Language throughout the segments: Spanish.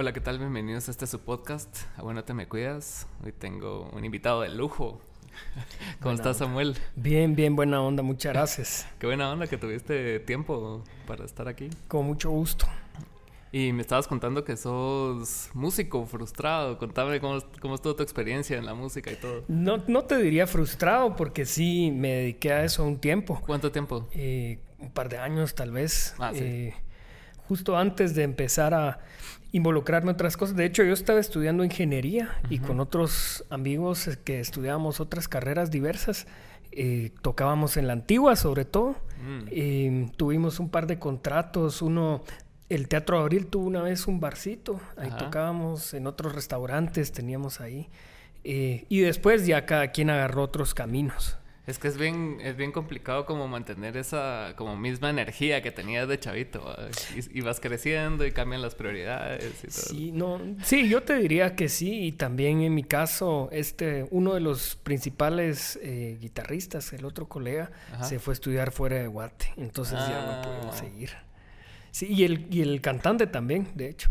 Hola, ¿qué tal? Bienvenidos a este su podcast. A bueno, te me cuidas. Hoy tengo un invitado de lujo. ¿Cómo estás, Samuel? Bien, bien, buena onda, muchas gracias. Qué buena onda que tuviste tiempo para estar aquí. Con mucho gusto. Y me estabas contando que sos músico frustrado. Contame cómo, cómo, estuvo tu experiencia en la música y todo. No, no te diría frustrado porque sí me dediqué a eso un tiempo. ¿Cuánto tiempo? Eh, un par de años tal vez. Ah, sí. Eh, justo antes de empezar a involucrarme en otras cosas. De hecho, yo estaba estudiando ingeniería y con otros amigos que estudiábamos otras carreras diversas. Eh, tocábamos en la antigua sobre todo. Mm. Eh, tuvimos un par de contratos. Uno, el Teatro Abril tuvo una vez un barcito. Ahí Ajá. tocábamos en otros restaurantes, teníamos ahí. Eh, y después ya cada quien agarró otros caminos. Es que es bien, es bien complicado como mantener esa como misma energía que tenías de chavito. Y, y vas creciendo y cambian las prioridades y todo. Sí, no, sí, yo te diría que sí, y también en mi caso, este, uno de los principales eh, guitarristas, el otro colega, Ajá. se fue a estudiar fuera de Guate, entonces ya Ah. no pudimos seguir. Sí, y el, y el cantante también, de hecho,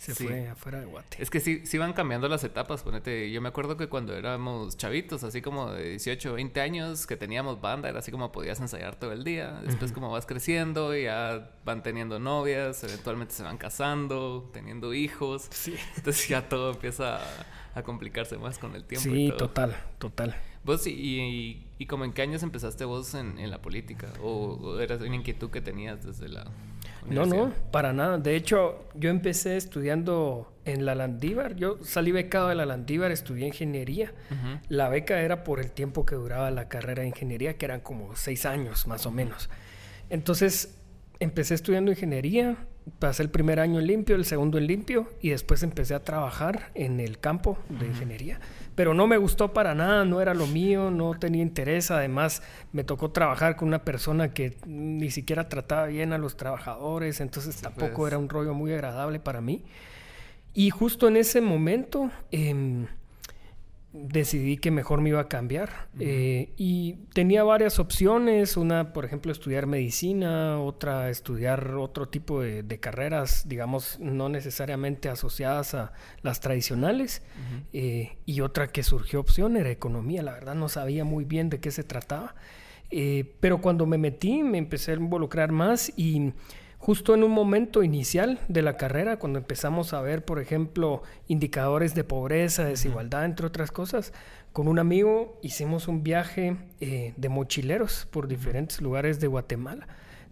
se Sí. fue afuera de Guate. Es que sí, sí van cambiando las etapas, ponete. Yo me acuerdo que cuando éramos chavitos, así como de 18, 20 años, que teníamos banda, era así como podías ensayar todo el día. Después como vas creciendo, ya van teniendo novias, eventualmente se van casando, teniendo hijos. Sí, Entonces ya todo empieza a, a complicarse más con el tiempo. y sí, todo. total, total. ¿Vos y, y, y como en qué años empezaste vos en, en la política? ¿O, o era una inquietud que tenías desde la No, no, para nada. De hecho, yo empecé estudiando en la Landívar. Yo salí becado de la Landívar, estudié ingeniería. La beca era por el tiempo que duraba la carrera de ingeniería, que eran como seis años más o menos. Entonces, empecé estudiando ingeniería, pasé el primer año en limpio, el segundo en limpio, y después empecé a trabajar en el campo de ingeniería. Pero no me gustó para nada, no era lo mío, no tenía interés. Además, me tocó trabajar con una persona que ni siquiera trataba bien a los trabajadores, entonces tampoco pues. era un rollo muy agradable para mí. Y justo en ese momento em, decidí que mejor me iba a cambiar. Eh, y tenía varias opciones. Una, por ejemplo, estudiar medicina, otra, estudiar otro tipo de, de carreras, digamos, no necesariamente asociadas a las tradicionales. Eh, y otra que surgió opción era economía. La verdad no sabía muy bien de qué se trataba. Eh, pero cuando me metí me empecé a involucrar más y justo en un momento inicial de la carrera, cuando empezamos a ver, por ejemplo, indicadores de pobreza, desigualdad, entre otras cosas, con un amigo hicimos un viaje eh, de mochileros por diferentes lugares de Guatemala,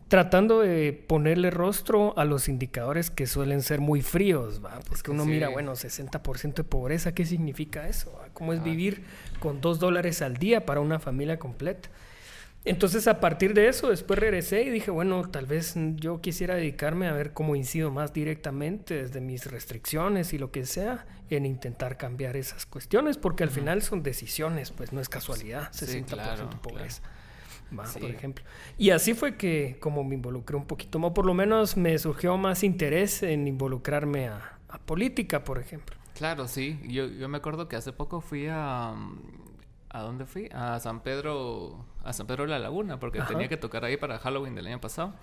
tratando de ponerle rostro a los indicadores que suelen ser muy fríos, ¿va? porque que uno sí. mira, bueno, 60% de pobreza, ¿qué significa eso? va? ¿Cómo es Ah. vivir con dos dólares al día para una familia completa? Entonces a partir de eso después regresé y dije, bueno, tal vez yo quisiera dedicarme a ver cómo incido más directamente desde mis restricciones y lo que sea en intentar cambiar esas cuestiones, porque al final son decisiones, pues no es casualidad, Sí, 60% claro, pobreza. Va, Sí. por ejemplo. Y así fue que como me involucré un poquito más, por lo menos me surgió más interés en involucrarme a, a política, por ejemplo. Claro, sí. Yo, yo me acuerdo que hace poco fui a... ¿A dónde fui? A San Pedro... A San Pedro de la Laguna, porque Ajá. tenía que tocar ahí para Halloween del año pasado.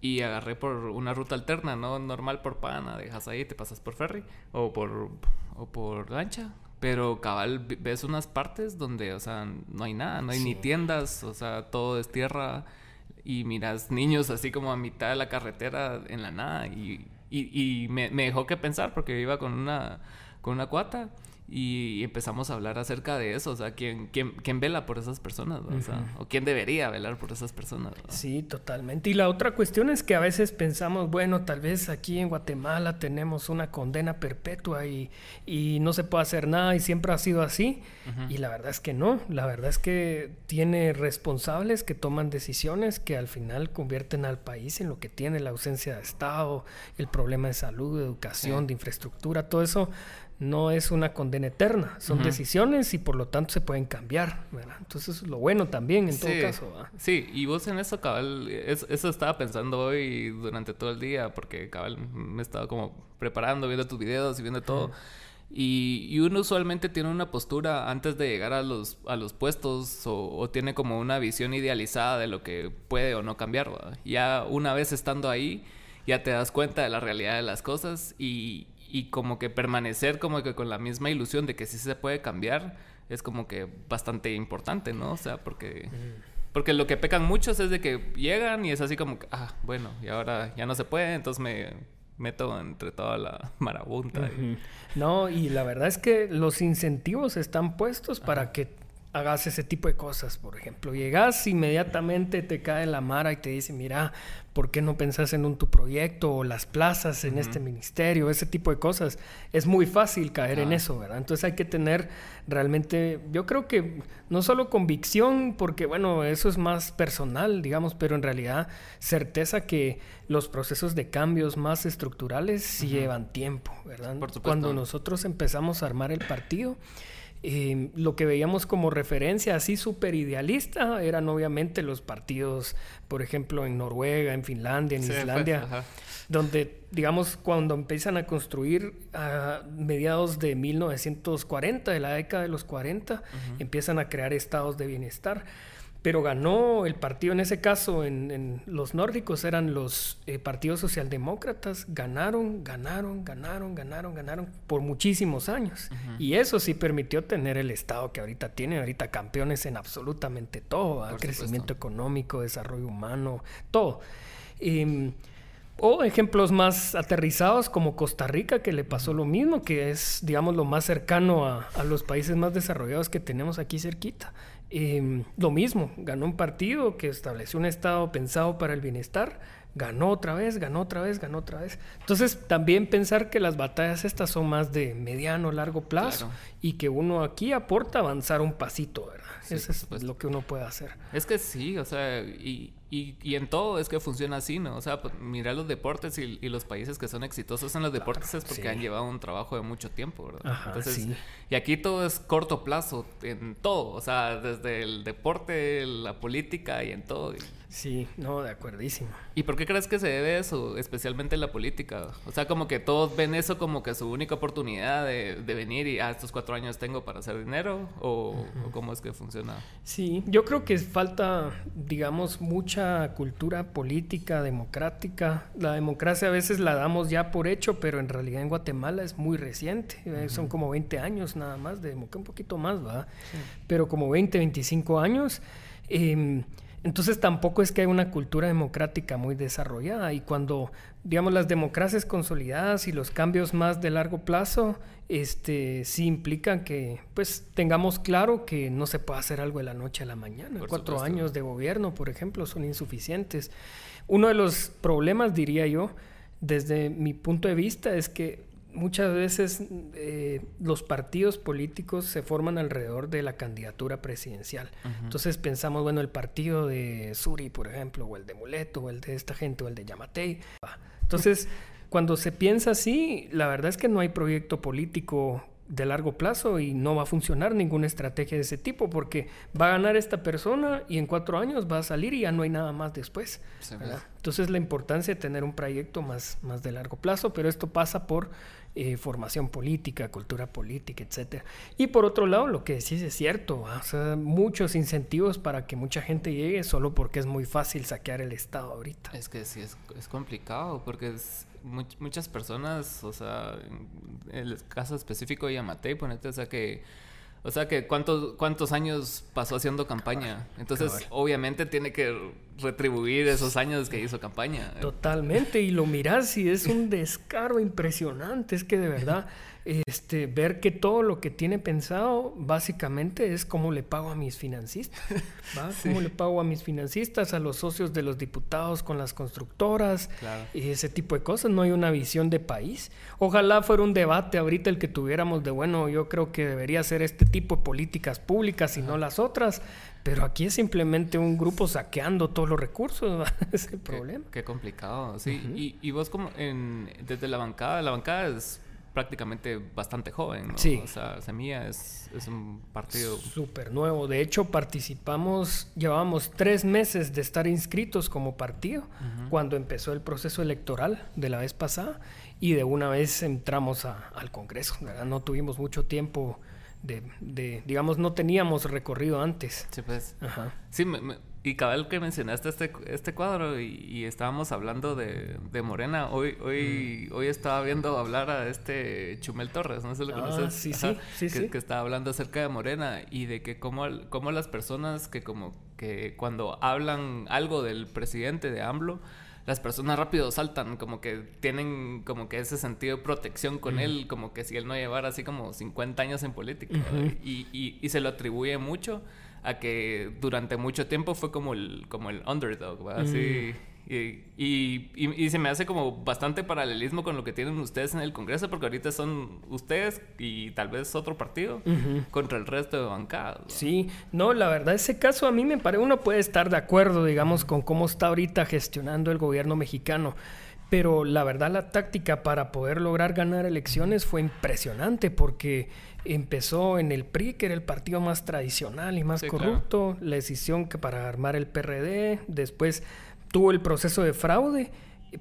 Y agarré por una ruta alterna, no normal por Pana, dejas ahí, te pasas por ferry o por, o por lancha. Pero cabal, ves unas partes donde, o sea, no hay nada, no hay ni Sí. tiendas, o sea, todo es tierra. Y miras niños así como a mitad de la carretera en la nada. Y, y, y me, me dejó que pensar porque iba con una, con una cuata. Y empezamos a hablar acerca de eso, o sea, ¿quién, quién, quién vela por esas personas? O sea, o quién debería velar por esas personas. Sí, totalmente. Y la otra cuestión es que a veces pensamos, bueno, tal vez aquí en Guatemala tenemos una condena perpetua y, y no se puede hacer nada y siempre ha sido así. Y la verdad es que no. La verdad es que tiene responsables que toman decisiones que al final convierten al país en lo que tiene la ausencia de Estado, el problema de salud, de educación, Sí. de infraestructura, todo eso no es una condena eterna, son decisiones y por lo tanto se pueden cambiar. ¿verdad? Entonces, lo bueno también en todo caso. Sí, y vos en eso, cabal, es- eso estaba pensando hoy durante todo el día, porque cabal me estaba como preparando, viendo tus videos y viendo todo. Y, y uno usualmente tiene una postura antes de llegar a los, a los puestos o, o tiene como una visión idealizada de lo que puede o no cambiar. Ya una vez estando ahí, ya te das cuenta de la realidad de las cosas y, y como que permanecer como que con la misma ilusión de que sí se puede cambiar es como que bastante importante, ¿no? O sea, porque... Porque lo que pecan muchos es de que llegan y es así como que, ah, bueno, y ahora ya no se puede, entonces me meto entre toda la marabunta. No, y la verdad es que los incentivos están puestos para que hagas ese tipo de cosas. Por ejemplo, llegas inmediatamente, te cae la mara y te dice, mira, ¿por qué no pensás en un tu proyecto o las plazas en este ministerio? Ese tipo de cosas. Es muy fácil caer en eso, ¿verdad? Entonces hay que tener realmente, yo creo que no solo convicción, porque bueno, eso es más personal, digamos, pero en realidad certeza que los procesos de cambios más estructurales sí llevan tiempo, ¿verdad? Cuando nosotros empezamos a armar el partido, Em, lo que veíamos como referencia así súper idealista eran obviamente los partidos, por ejemplo, en Noruega, en Finlandia, en Islandia, donde, digamos, cuando empiezan a construir a mediados de 1940, de la década de los 40, empiezan a crear estados de bienestar pero ganó el partido, en ese caso, en, los nórdicos eran los eh, partidos socialdemócratas, ganaron, ganaron, ganaron, ganaron, ganaron por muchísimos años. Y eso sí permitió tener el Estado que ahorita tiene, ahorita campeones en absolutamente todo, crecimiento económico, desarrollo humano, todo. Em, o ejemplos más aterrizados como Costa Rica, que le pasó lo mismo, que es, digamos, lo más cercano a, a los países más desarrollados que tenemos aquí cerquita. Em, lo mismo, ganó un partido que estableció un Estado pensado para el bienestar, ganó otra vez, ganó otra vez, ganó otra vez. Entonces, también pensar que las batallas estas son más de mediano, largo plazo y que uno aquí aporta avanzar un pasito, ¿verdad? Eso es lo que uno puede hacer. Es que sí, o sea, y, y, en todo es que funciona así, ¿no? O sea, pues, mira los deportes y, los países que son exitosos en los deportes es porque han llevado un trabajo de mucho tiempo, ¿verdad? Ajá, Entonces, y aquí todo es corto plazo, en todo, o sea, desde el deporte, la política y en todo. Sí, no, de acuerdísimo. ¿Y por qué crees que se debe eso, especialmente en la política? O sea, como que todos ven eso como que su única oportunidad de, venir y, ah, estos cuatro años tengo para hacer dinero, o, o cómo es que funciona. Sí, yo creo que falta, digamos, mucha cultura política, democrática. La democracia a veces la damos ya por hecho, pero en realidad en Guatemala es muy reciente. Eh, son como 20 años nada más de democracia, un poquito más, ¿va? Pero como 20, 25 años. Eh, entonces tampoco es que haya una cultura democrática muy desarrollada y cuando, digamos, las democracias consolidadas y los cambios más de largo plazo, este, sí implican que, pues, tengamos claro que no se puede hacer algo de la noche a la mañana. Cuatro años de gobierno, por ejemplo, son insuficientes. Uno de los problemas, diría yo, desde mi punto de vista, es que muchas veces eh, los partidos políticos se forman alrededor de la candidatura presidencial. Entonces pensamos, bueno, el partido de Suri, por ejemplo, o el de Muleto, o el de esta gente, o el de Yamatei. Entonces, cuando se piensa así, la verdad es que no hay proyecto político de largo plazo y no va a funcionar ninguna estrategia de ese tipo porque va a ganar esta persona y en cuatro años va a salir y ya no hay nada más después. Entonces la importancia de tener un proyecto más, más de largo plazo, pero esto pasa por eh, formación política, cultura política, etcétera. Y por otro lado, lo que decís es cierto, o sea, muchos incentivos para que mucha gente llegue solo porque es muy fácil saquear el Estado ahorita. Es que sí, es, es complicado porque es, muchas personas, o sea, en el caso específico de Yamatei, ponete, o sea que o sea que cuántos, cuántos años pasó haciendo campaña. Entonces, obviamente tiene que retribuir esos años que hizo campaña. Totalmente. Y lo miras y es un descaro impresionante. Es que de verdad este, ver que todo lo que tiene pensado básicamente es cómo le pago a mis financistas, ¿va? Cómo le pago a mis financistas, a los socios de los diputados con las constructoras, y ese tipo de cosas. No hay una visión de país. Ojalá fuera un debate ahorita el que tuviéramos de, bueno, yo creo que debería ser este tipo de políticas públicas y no las otras, pero aquí es simplemente un grupo saqueando todos los recursos, es el problema. Qué complicado, sí. y, y, vos como en, desde la bancada, la bancada es prácticamente bastante joven. ¿no? Sí. O sea, Semilla es, es un partido... Súper nuevo. De hecho, participamos, llevábamos tres meses de estar inscritos como partido cuando empezó el proceso electoral de la vez pasada y de una vez entramos al Congreso. ¿verdad? No tuvimos mucho tiempo de, digamos, no teníamos recorrido antes. Sí, pues. Ajá. Sí, y cabal que mencionaste este, este cuadro y, estábamos hablando de, de, Morena. Hoy hoy mm. hoy estaba viendo hablar a este Chumel Torres, no sé si lo ah, conoces. Sí, sí, sí, que, que, estaba hablando acerca de Morena y de que cómo, cómo las personas que como que cuando hablan algo del presidente de AMLO, las personas rápido saltan, como que tienen como que ese sentido de protección con él, como que si él no llevara así como 50 años en política. y, y, y, se lo atribuye mucho a que durante mucho tiempo fue como el, como el underdog, Así... Mm. Y, y, se me hace como bastante paralelismo con lo que tienen ustedes en el Congreso, porque ahorita son ustedes y tal vez otro partido contra el resto de bancadas. Sí, no, la verdad, ese caso a mí me parece, uno puede estar de acuerdo, digamos, con cómo está ahorita gestionando el gobierno mexicano. Pero la verdad, la táctica para poder lograr ganar elecciones fue impresionante porque empezó en el PRI, que era el partido más tradicional y más corrupto, la decisión que para armar el PRD, después tuvo el proceso de fraude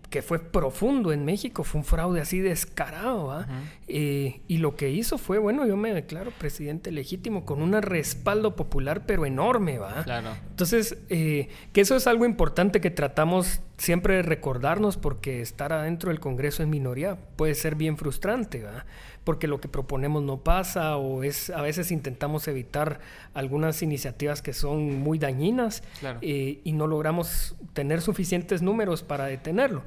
que fue profundo en México, fue un fraude así descarado, eh, y lo que hizo fue, bueno, yo me declaro presidente legítimo con un respaldo popular, pero enorme, ¿va? Claro. Entonces, eh, que eso es algo importante que tratamos siempre de recordarnos, porque estar adentro del Congreso en minoría puede ser bien frustrante, ¿va? Porque lo que proponemos no pasa, o es a veces intentamos evitar algunas iniciativas que son muy dañinas eh, y no logramos tener suficientes números para detenerlo.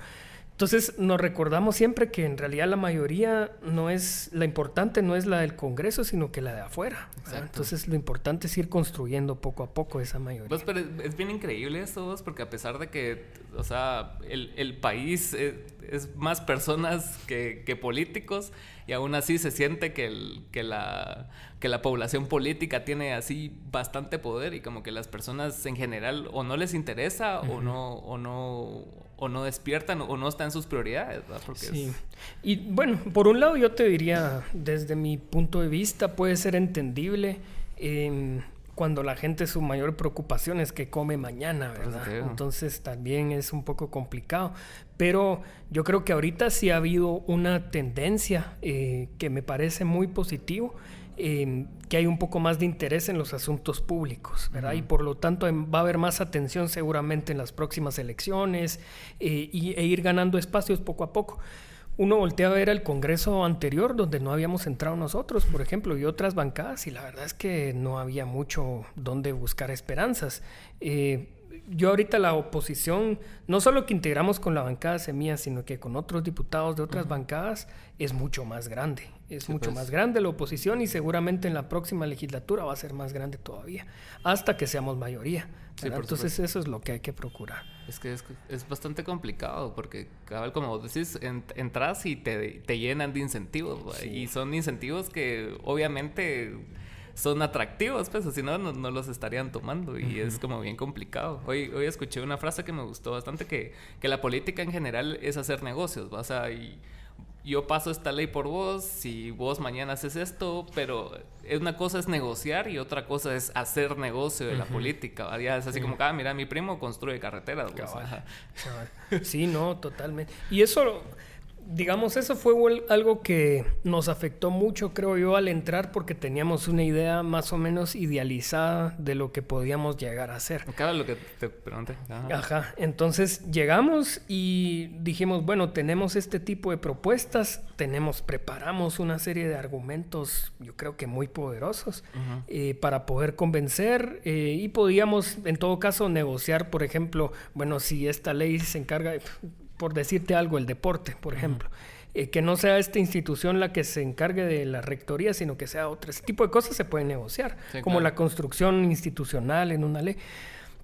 Entonces nos recordamos siempre que en realidad la mayoría no es, la importante no es la del Congreso, sino que la de afuera. Entonces lo importante es ir construyendo poco a poco esa mayoría. Pues, pero es bien increíble esto, vos, porque a pesar de que, o sea, el, el país es, más personas que, que, políticos, y aún así se siente que, el, que, la, que la población política tiene así bastante poder y como que las personas en general o no les interesa o no, o no o no despiertan o no están en sus prioridades. sí. Y bueno, por un lado yo te diría, desde mi punto de vista, puede ser entendible em, cuando la gente su mayor preocupación es que come mañana, ¿verdad? Entonces también es un poco complicado. Pero yo creo que ahorita sí ha habido una tendencia eh, que me parece muy positivo que hay un poco más de interés en los asuntos públicos, ¿verdad? Y por lo tanto em, va a haber más atención seguramente en las próximas elecciones eh, y, e ir ganando espacios poco a poco. Uno voltea a ver el Congreso anterior donde no habíamos entrado nosotros, por ejemplo, y otras bancadas, y la verdad es que no había mucho donde buscar esperanzas. Eh, yo ahorita la oposición, no solo que integramos con la bancada Semilla, sino que con otros diputados de otras bancadas, es mucho más grande. Es mucho pues. más grande la oposición y seguramente en la próxima legislatura va a ser más grande todavía, hasta que seamos mayoría. Entonces eso es lo que hay que procurar. Es que es, es bastante complicado porque, como decís, entras y te, te, llenan de incentivos. Y son incentivos que obviamente son atractivos, pues, si no, no los estarían tomando y es como bien complicado. Hoy, hoy escuché una frase que me gustó bastante, que, que la política en general es hacer negocios, o sea, y yo paso esta ley por vos, si vos mañana haces esto, pero una cosa es negociar y otra cosa es hacer negocio de la política. Ya es así como, ah, mira, mi primo construye carreteras. Sí, no, totalmente. Y eso digamos, eso fue algo que nos afectó mucho, creo yo, al entrar porque teníamos una idea más o menos idealizada de lo que podíamos llegar a hacer. Cada lo que te pregunté. Ajá. Entonces llegamos y dijimos, bueno, tenemos este tipo de propuestas, tenemos, preparamos una serie de argumentos, yo creo que muy poderosos, eh, para poder convencer eh, y podíamos, en todo caso, negociar, por ejemplo, bueno, si esta ley se encarga por decirte algo, el deporte, por ejemplo. Eh, que no sea esta institución la que se encargue de la rectoría, sino que sea otra. Ese tipo de cosas se pueden negociar, como la construcción institucional en una ley.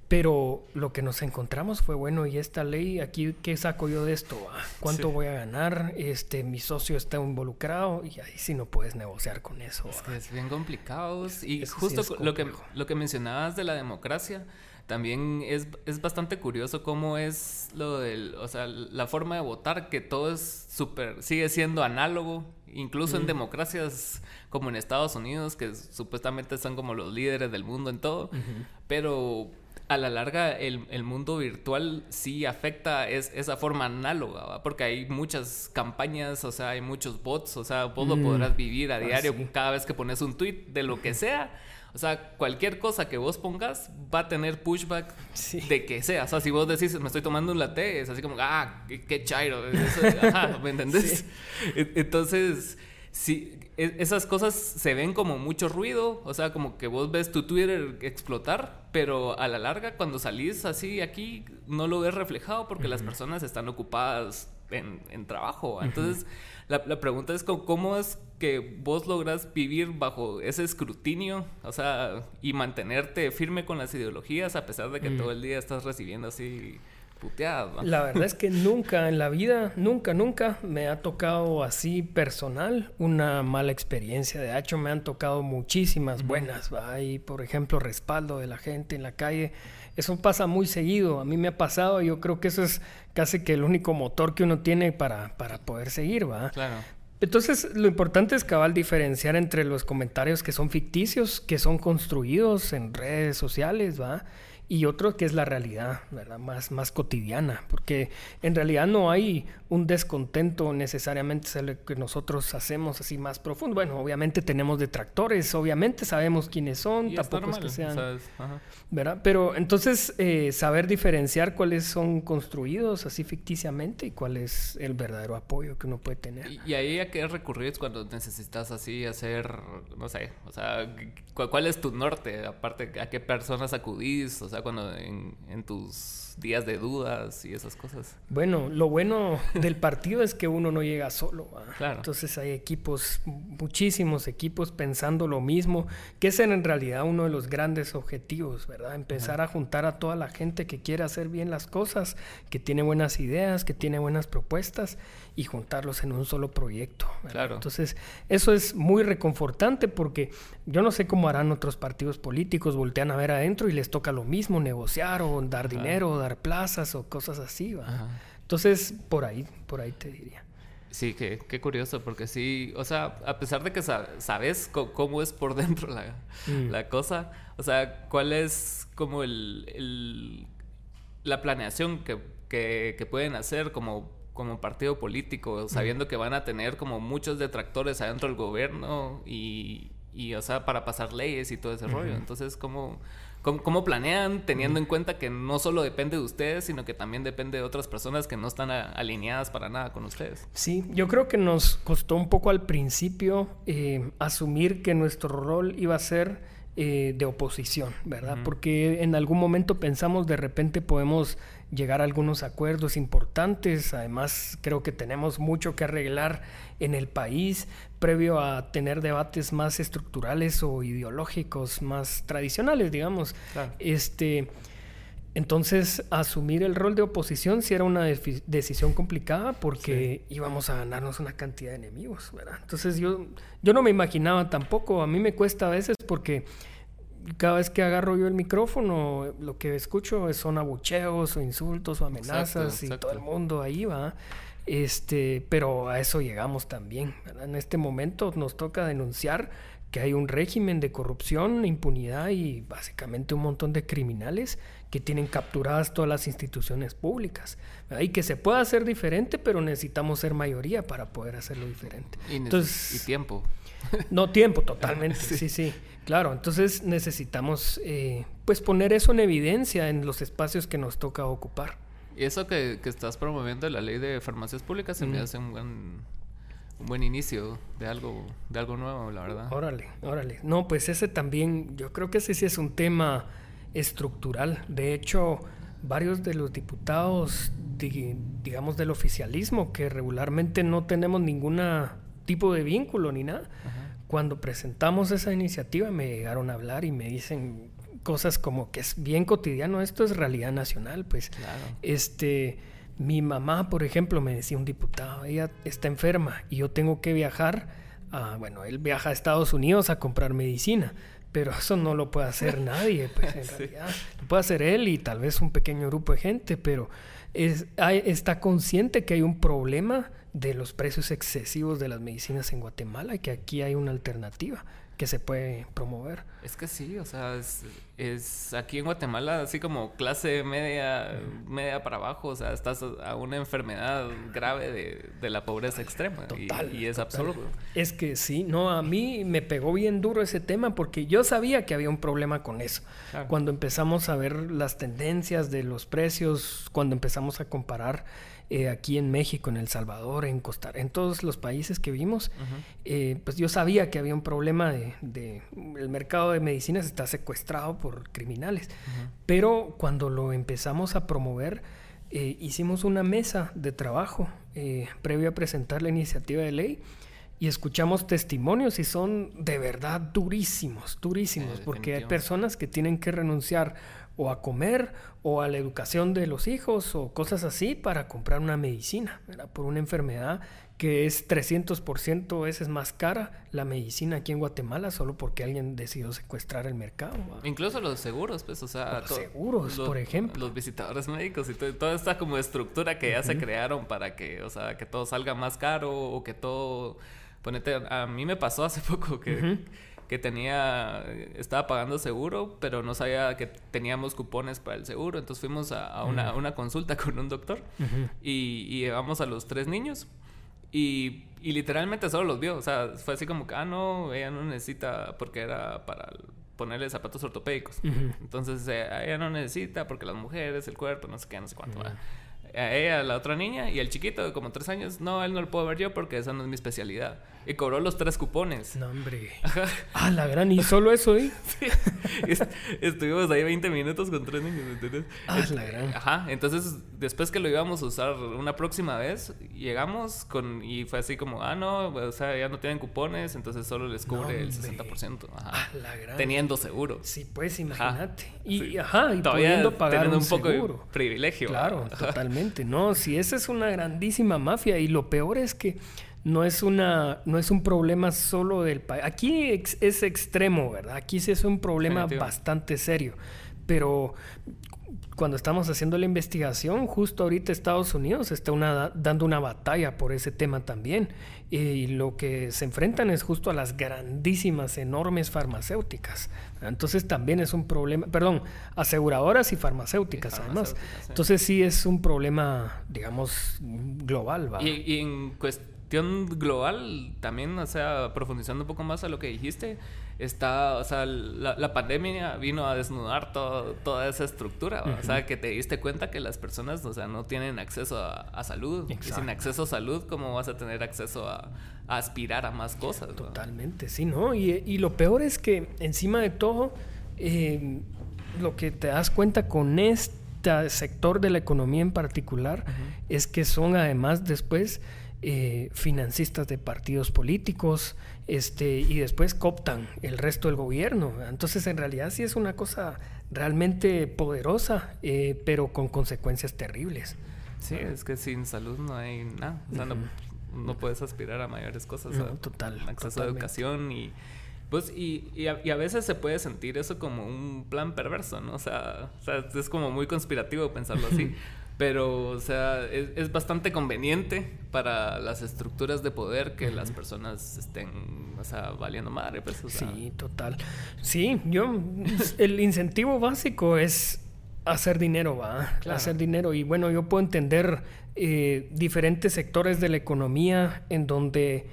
Pero lo que nos encontramos fue, bueno, ¿y esta ley aquí qué saco yo de esto? Ah, ¿Cuánto voy a ganar? Este, mi socio está involucrado y ahí sí no puedes negociar con eso. Es que es bien complicado. Y justo lo, que, lo que mencionabas de la democracia, también es, es, bastante curioso cómo es lo del, o sea, la forma de votar, que todo es súper, sigue siendo análogo, incluso en democracias como en Estados Unidos, que supuestamente son como los líderes del mundo en todo, pero a la larga el, el, mundo virtual sí afecta es, esa forma análoga, ¿va? porque hay muchas campañas, o sea, hay muchos bots, o sea, vos lo mm. podrás vivir a ah, diario cada vez que pones un tweet de lo que sea. O sea, cualquier cosa que vos pongas va a tener pushback de que sea. O sea, si vos decís, me estoy tomando un latte, es así como, ah, qué, chairo. ¿me entendés? Entonces, sí, e, esas cosas se ven como mucho ruido. O sea, como que vos ves tu Twitter explotar, pero a la larga, cuando salís así aquí, no lo ves reflejado porque las personas están ocupadas en, trabajo. Entonces, la, la, pregunta es cómo es que vos logras vivir bajo ese escrutinio, o sea, y mantenerte firme con las ideologías a pesar de que mm. todo el día estás recibiendo así puteadas. La verdad es que nunca en la vida, nunca, nunca me ha tocado así personal una mala experiencia. De hecho, me han tocado muchísimas buenas. Hay, por ejemplo, respaldo de la gente en la calle eso pasa muy seguido, a mí me ha pasado, yo creo que eso es casi que el único motor que uno tiene para, para poder seguir, ¿va? Claro. Entonces, lo importante es cabal diferenciar entre los comentarios que son ficticios, que son construidos en redes sociales, ¿va? Y otro que es la realidad, ¿verdad? Más, más cotidiana, porque en realidad no hay un descontento necesariamente es lo que nosotros hacemos así más profundo. Bueno, obviamente tenemos detractores, obviamente sabemos quiénes son, tampoco es que sean, ¿verdad? Pero entonces eh, saber diferenciar cuáles son construidos así ficticiamente y cuál es el verdadero apoyo que uno puede tener. ¿Y, ahí a qué recurrir cuando necesitas así hacer, no sé, o sea, cuál es tu norte? Aparte, ¿a qué personas acudís? O sea, cuando en, en tus días de dudas y esas cosas. Bueno, lo bueno del partido es que uno no llega solo. Claro. Entonces hay equipos, muchísimos equipos pensando lo mismo, que es en realidad uno de los grandes objetivos, ¿verdad? Empezar a juntar a toda la gente que quiere hacer bien las cosas, que tiene buenas ideas, que tiene buenas propuestas y juntarlos en un solo proyecto. Claro. Entonces, eso es muy reconfortante porque yo no sé cómo harán otros partidos políticos, voltean a ver adentro y les toca lo mismo, negociar o dar dinero, o dar plazas o cosas así. Entonces, por ahí, por ahí te diría. Sí, qué, qué curioso, porque sí, o sea, a pesar de que sabes cómo es por dentro la, mm. la, cosa, o sea, cuál es como el, el la planeación que, que, que pueden hacer como como partido político, sabiendo que van a tener como muchos detractores adentro del gobierno y, y o sea, para pasar leyes y todo ese rollo. Entonces, ¿cómo, cómo, planean teniendo en cuenta que no solo depende de ustedes, sino que también depende de otras personas que no están alineadas para nada con ustedes? Sí, yo creo que nos costó un poco al principio eh, asumir que nuestro rol iba a ser eh, de oposición, ¿verdad? Porque en algún momento pensamos de repente podemos llegar a algunos acuerdos importantes. Además, creo que tenemos mucho que arreglar en el país previo a tener debates más estructurales o ideológicos, más tradicionales, digamos. Este, entonces, asumir el rol de oposición sí era una decisión complicada porque íbamos a ganarnos una cantidad de enemigos, ¿verdad? Entonces, yo, yo no me imaginaba tampoco, a mí me cuesta a veces porque cada vez que agarro yo el micrófono, lo que escucho son abucheos o insultos o amenazas y todo el mundo ahí va. Este, pero a eso llegamos también. En este momento nos toca denunciar que hay un régimen de corrupción, impunidad y básicamente un montón de criminales que tienen capturadas todas las instituciones públicas. Y que se pueda hacer diferente, pero necesitamos ser mayoría para poder hacerlo diferente. Y, Entonces, y tiempo. No, tiempo, totalmente. sí. sí. Claro, entonces necesitamos eh, pues poner eso en evidencia en los espacios que nos toca ocupar. Y eso que, estás promoviendo la ley de farmacias públicas se me hace un buen, un buen inicio de algo, de algo nuevo, la verdad. Órale, órale. No, pues ese también, yo creo que ese sí es un tema estructural. De hecho, varios de los diputados, digamos, del oficialismo, que regularmente no tenemos ningún tipo de vínculo ni nada, cuando presentamos esa iniciativa me llegaron a hablar y me dicen cosas como que es bien cotidiano, esto es realidad nacional, pues. Este, mi mamá, por ejemplo, me decía un diputado, ella está enferma y yo tengo que viajar a, bueno, él viaja a Estados Unidos a comprar medicina, pero eso no lo puede hacer nadie, pues en realidad. Lo puede hacer él y tal vez un pequeño grupo de gente, pero es, está consciente que hay un problema de los precios excesivos de las medicinas en Guatemala y que aquí hay una alternativa que se puede promover. Es que sí, o sea, es, aquí en Guatemala así como clase media, media para abajo, o sea, estás a una enfermedad grave de, la pobreza extrema total, y, es absurdo. Es que sí, no, a mí me pegó bien duro ese tema porque yo sabía que había un problema con eso. Cuando empezamos a ver las tendencias de los precios, cuando empezamos a comparar eh, aquí en México, en El Salvador, en Costa en todos los países que vimos, eh, pues yo sabía que había un problema de, el mercado de medicinas está secuestrado por criminales. Pero cuando lo empezamos a promover, eh, hicimos una mesa de trabajo previo a presentar la iniciativa de ley y escuchamos testimonios y son de verdad durísimos, durísimos, porque hay personas que tienen que renunciar o a comer o a la educación de los hijos o cosas así para comprar una medicina, por una enfermedad que es 300% veces más cara la medicina aquí en Guatemala solo porque alguien decidió secuestrar el mercado. Incluso los seguros, pues, o sea... Los seguros, por ejemplo. Los visitadores médicos y toda esta como estructura que ya se crearon para que, o sea, que todo salga más caro o que todo... Ponete, a mí me pasó hace poco que que tenía, estaba pagando seguro, pero no sabía que teníamos cupones para el seguro. Entonces fuimos a, una, consulta con un doctor y, y, llevamos a los tres niños. Y, literalmente solo los vio. O sea, fue así como que, ah, no, ella no necesita porque era para ponerle zapatos ortopédicos. Entonces, eh, ella no necesita porque las mujeres, el cuerpo, no sé qué, no sé cuánto a ella, la otra niña, y el chiquito de como tres años, no, él no lo puedo ver yo porque esa no es mi especialidad. Y cobró los tres cupones. No, hombre. Ah, la gran, y solo eso, ¿eh? sí. Estuvimos ahí 20 minutos con tres niños, ¿entiendes? Ah, la gran. Ajá, entonces después que lo íbamos a usar una próxima vez, llegamos con, y fue así como, ah, no, o sea, ya no tienen cupones, entonces solo les cubre el 60%. Ajá. Ah, la gran. Teniendo seguro. Sí, pues imagínate. Y, ajá, y Todavía pagar un, poco de privilegio. Claro, totalmente. ¿No? Si esa es una grandísima mafia y lo peor es que no es una no es un problema solo del país. Aquí es extremo, ¿verdad? Aquí sí es un problema bastante serio, pero cuando estamos haciendo la investigación, justo ahorita Estados Unidos está una, dando una batalla por ese tema también. Y lo que se enfrentan es justo a las grandísimas, enormes farmacéuticas. Entonces también es un problema, perdón, aseguradoras y farmacéuticas, además. Entonces sí es un problema, digamos, global. Y, en cuestión global, también, o sea, profundizando un poco más a lo que dijiste, está, o sea, la, pandemia vino a desnudar toda esa estructura, o sea, que te diste cuenta que las personas, o sea, no tienen acceso a, salud. Y sin acceso a salud, ¿cómo vas a tener acceso a, aspirar a más cosas? Totalmente, sí, ¿no? Y, lo peor es que encima de todo, eh, lo que te das cuenta con este sector de la economía en particular es que son además después eh, financistas de partidos políticos, este, y después cooptan el resto del gobierno. Entonces, en realidad sí es una cosa realmente poderosa, eh, pero con consecuencias terribles. Sí, es que sin salud no hay nada. O sea, no, puedes aspirar a mayores cosas. total. Acceso a educación y... Pues, y, y, a, veces se puede sentir eso como un plan perverso, ¿no? O sea, o sea es como muy conspirativo pensarlo así. Pero, o sea, es, bastante conveniente para las estructuras de poder que las personas estén, o sea, valiendo madre. Pues, Sí, total. Sí, yo, el incentivo básico es hacer dinero, va. Hacer dinero. Y bueno, yo puedo entender eh, diferentes sectores de la economía en donde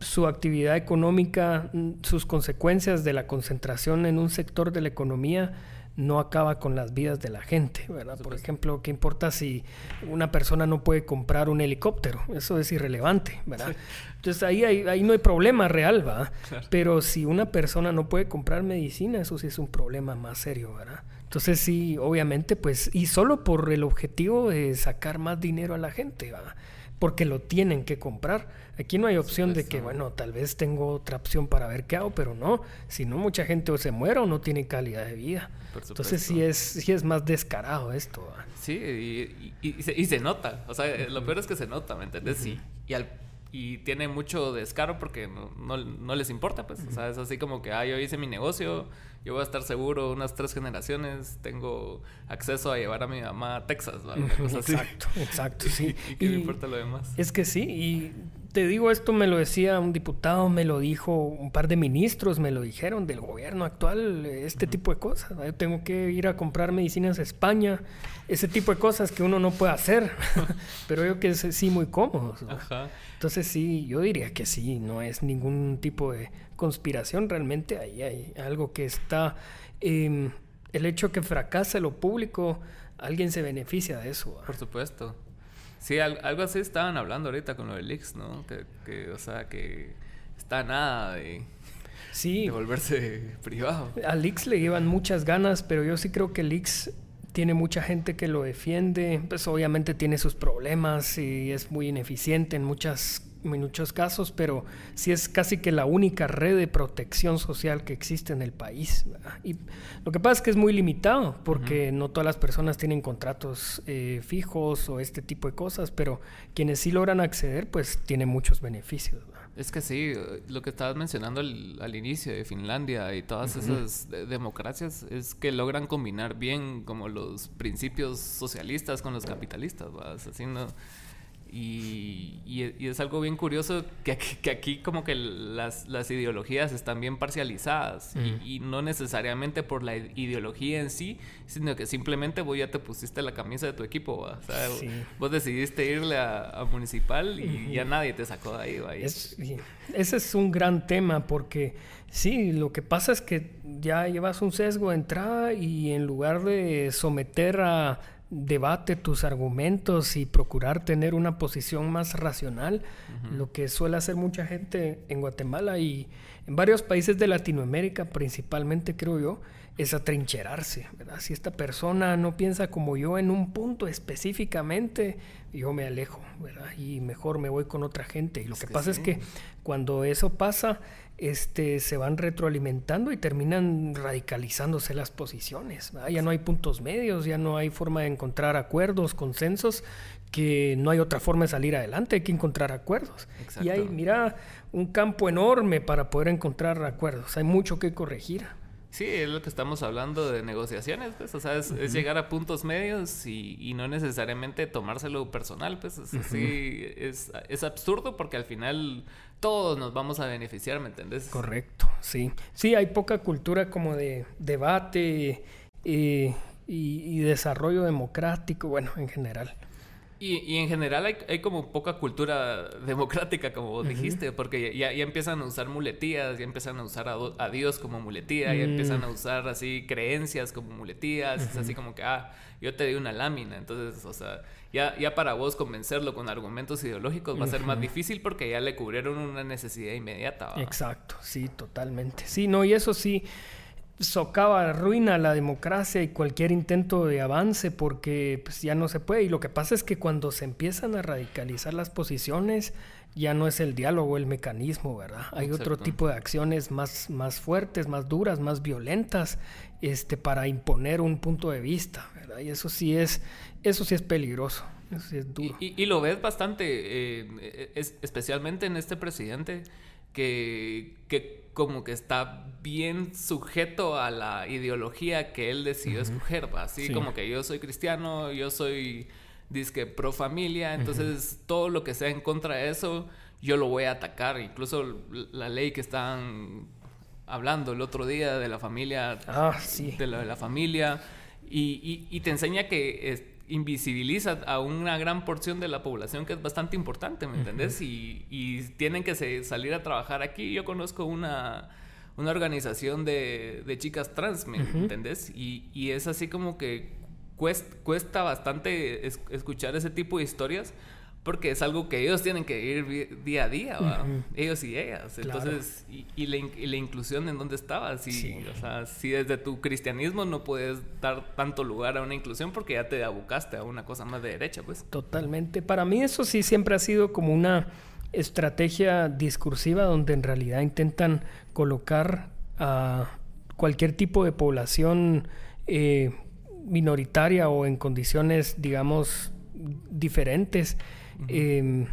su actividad económica, sus consecuencias de la concentración en un sector de la economía, no acaba con las vidas de la gente, ¿verdad? Por ejemplo, ¿qué importa si una persona no puede comprar un helicóptero? Eso es irrelevante, ¿verdad? Entonces ahí, ahí, no hay problema real, ¿va? Pero si una persona no puede comprar medicina, eso sí es un problema más serio, ¿verdad? Entonces sí, obviamente, pues, y solo por el objetivo de sacar más dinero a la gente, ¿va? Porque lo tienen que comprar. Aquí no hay opción de que, bueno, tal vez tengo otra opción para ver qué hago, pero no. Si no, mucha gente o se muere o no tiene calidad de vida. Entonces sí es, sí es más descarado esto. Sí, y, y, se, nota. O sea, lo peor es que se nota, ¿me entiendes? Sí. Y, al, y tiene mucho descaro porque no, no, les importa, pues. O sea, es así como que, ah, yo hice mi negocio, yo voy a estar seguro unas tres generaciones, tengo acceso a llevar a mi mamá a Texas, exacto, exacto, sí. ¿Y qué me importa lo demás? Es que sí, y te digo, esto me lo decía un diputado, me lo dijo un par de ministros, me lo dijeron del gobierno actual, este tipo de cosas. Yo tengo que ir a comprar medicinas a España, ese tipo de cosas que uno no puede hacer, pero yo que sí muy cómodos. Entonces sí, yo diría que sí, no es ningún tipo de conspiración, realmente ahí hay algo que está... Em, el hecho que fracase lo público, alguien se beneficia de eso. Por supuesto. Sí, algo así estaban hablando ahorita con lo del Ix, ¿no? Que, o sea, que está nada de, sí. volverse privado. Al Ix le llevan muchas ganas, pero yo sí creo que el Ix tiene mucha gente que lo defiende. Pues obviamente tiene sus problemas y es muy ineficiente en muchas en muchos casos, pero sí es casi que la única red de protección social que existe en el país. Y lo que pasa es que es muy limitado, porque no todas las personas tienen contratos eh, fijos o este tipo de cosas, pero quienes sí logran acceder, pues tienen muchos beneficios. Es que sí, lo que estabas mencionando al, inicio de Finlandia y todas esas democracias es que logran combinar bien como los principios socialistas con los capitalistas, ¿vas? Así no y, y, es algo bien curioso que aquí, que aquí como que las, las, ideologías están bien parcializadas y, no necesariamente por la ideología en sí, sino que simplemente vos ya te pusiste la camisa de tu equipo, o sea, vos decidiste irle a, municipal y ya nadie te sacó de ahí. ese es un gran tema porque sí, lo que pasa es que ya llevas un sesgo de entrada y en lugar de someter a debate tus argumentos y procurar tener una posición más racional, lo que suele hacer mucha gente en Guatemala y en varios países de Latinoamérica, principalmente creo yo, es atrincherarse, ¿verdad? Si esta persona no piensa como yo en un punto específicamente, yo me alejo, ¿verdad? Y mejor me voy con otra gente. Y lo que, pasa es que cuando eso pasa, este, se van retroalimentando y terminan radicalizándose las posiciones. Ya no hay puntos medios, ya no hay forma de encontrar acuerdos, consensos, que no hay otra forma de salir adelante, hay que encontrar acuerdos. Y hay, mira, un campo enorme para poder encontrar acuerdos, hay mucho que corregir. Sí, es lo que estamos hablando de negociaciones, pues, o sea, es, llegar a puntos medios y, no necesariamente tomárselo personal, pues, es, es, es, absurdo porque al final todos nos vamos a beneficiar, ¿me entendés? Correcto, sí. Sí, hay poca cultura como de debate eh, y, desarrollo democrático, bueno, en general. Y, en general hay, como poca cultura democrática, como vos dijiste, porque ya, ya, empiezan a usar muletías, ya empiezan a usar a, Dios como muletía, ya empiezan mm. a usar así creencias como muletías, es así como que, ah, yo te di una lámina, entonces, o sea, ya, ya para vos convencerlo con argumentos ideológicos va a ser más difícil porque ya le cubrieron una necesidad inmediata. Exacto, sí, totalmente. Sí, no, y eso sí socava, arruina la democracia y cualquier intento de avance porque pues, ya no se puede. Y lo que pasa es que cuando se empiezan a radicalizar las posiciones, ya no es el diálogo el mecanismo, ¿verdad? Hay otro tipo de acciones más, más fuertes, más duras, más violentas, este, para imponer un punto de vista, ¿verdad? Y eso sí es, eso sí es peligroso. Eso sí es duro. Y, lo ves bastante, eh, especialmente en este presidente, que, que como que está bien sujeto a la ideología que él decidió escoger, así como que yo soy cristiano, yo soy disque pro familia, entonces todo lo que sea en contra de eso, yo lo voy a atacar, incluso la ley que están hablando el otro día de la familia, ah, sí. de, la, de la familia, y, y, te enseña que invisibiliza a una gran porción de la población que es bastante importante, ¿me entendés? y, y, tienen que salir a trabajar aquí. Yo conozco una, una organización de, de, chicas trans, ¿me entendés? Y, y, es así como que cuesta, cuesta bastante escuchar ese tipo de historias porque es algo que ellos tienen que ir día a día, ellos y ellas. Entonces, y, la, inclusión en dónde estaba. Si, O sea, si desde tu cristianismo no puedes dar tanto lugar a una inclusión porque ya te abucaste a una cosa más de derecha, pues. Totalmente. Para mí eso sí siempre ha sido como una estrategia discursiva donde en realidad intentan colocar a cualquier tipo de población eh, minoritaria o en condiciones, digamos, diferentes Em,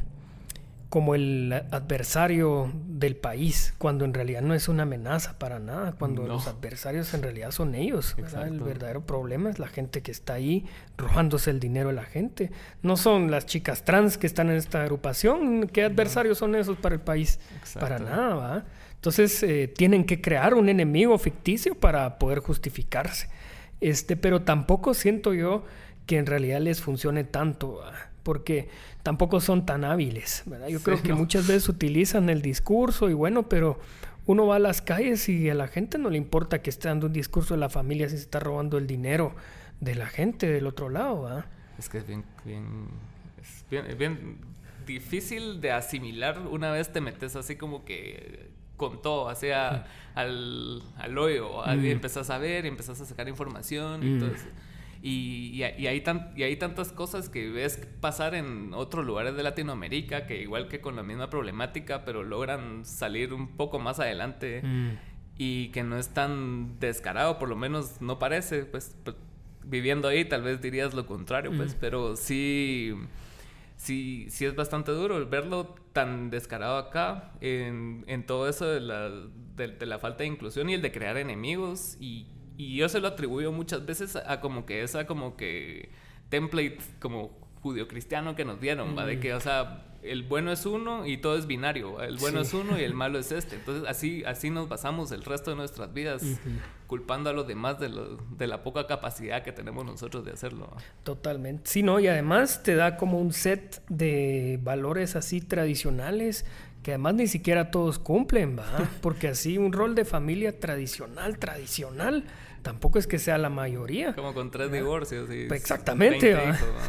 como el adversario del país, cuando en realidad no es una amenaza para nada, cuando los adversarios en realidad son ellos. El verdadero problema es la gente que está ahí robándose el dinero de la gente. No son las chicas trans que están en esta agrupación. ¿Qué adversarios son esos para el país? Para nada, ¿va? Entonces eh, tienen que crear un enemigo ficticio para poder justificarse. Este, pero tampoco siento yo que en realidad les funcione tanto porque tampoco son tan hábiles. Yo creo que muchas veces utilizan el discurso y bueno, pero uno va a las calles y a la gente no le importa que esté dando un discurso de la familia si se está robando el dinero de la gente del otro lado. Es que es bien, bien, difícil de asimilar una vez te metes así como que con todo, hacia al, al hoyo, y mm. empezás a ver, y empezás a sacar información mm. todo y, y, hay tan, y hay tantas cosas que ves pasar en otros lugares de Latinoamérica que igual que con la misma problemática, pero logran salir un poco más adelante mm. y que no es tan descarado, por lo menos no parece, pues, pues viviendo ahí tal vez dirías lo contrario, pues, mm. pero sí, sí, sí es bastante duro verlo tan descarado acá en, en todo eso de la, de la falta de inclusión y el de crear enemigos y y yo se lo atribuyo muchas veces a, como que esa como que template como judío-cristiano que nos dieron, ¿va? De que, o sea, el bueno es uno y todo es binario. El bueno es uno y el malo es este. Entonces, así, así nos basamos el resto de nuestras vidas, culpando a los demás de, de, la poca capacidad que tenemos nosotros de hacerlo. Totalmente. Sí, ¿no? Y además te da como un set de valores así tradicionales que además ni siquiera todos cumplen, ¿va? Porque así un rol de familia tradicional, tradicional tampoco es que sea la mayoría. Como con tres divorcios. Pues exactamente,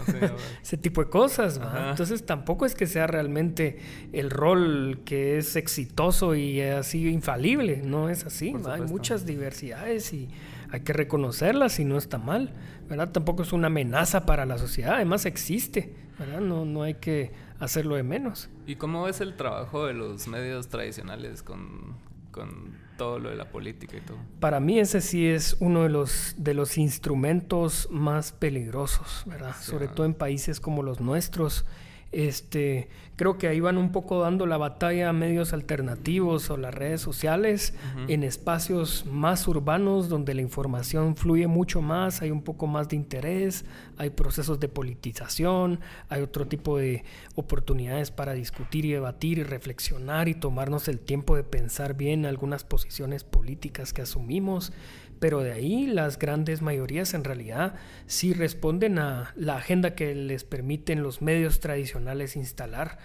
ese tipo de cosas. Entonces tampoco es que sea realmente el rol que es exitoso y así infalible, no es así. Hay muchas diversidades y hay que reconocerlas y no está mal. ¿verdad? Tampoco es una amenaza para la sociedad, además existe, ¿verdad? No, no hay que hacerlo de menos. ¿Y cómo es el trabajo de los medios tradicionales con, con todo lo de la política y todo. Para mí ese sí es uno de los, de los instrumentos más peligrosos, ¿verdad? Sobre todo en países como los nuestros, este, creo que ahí van un poco dando la batalla a medios alternativos o las redes sociales en espacios más urbanos donde la información fluye mucho más, hay un poco más de interés, hay procesos de politización, hay otro tipo de oportunidades para discutir y debatir y reflexionar y tomarnos el tiempo de pensar bien algunas posiciones políticas que asumimos pero de ahí las grandes mayorías en realidad sí responden a la agenda que les permiten los medios tradicionales instalar.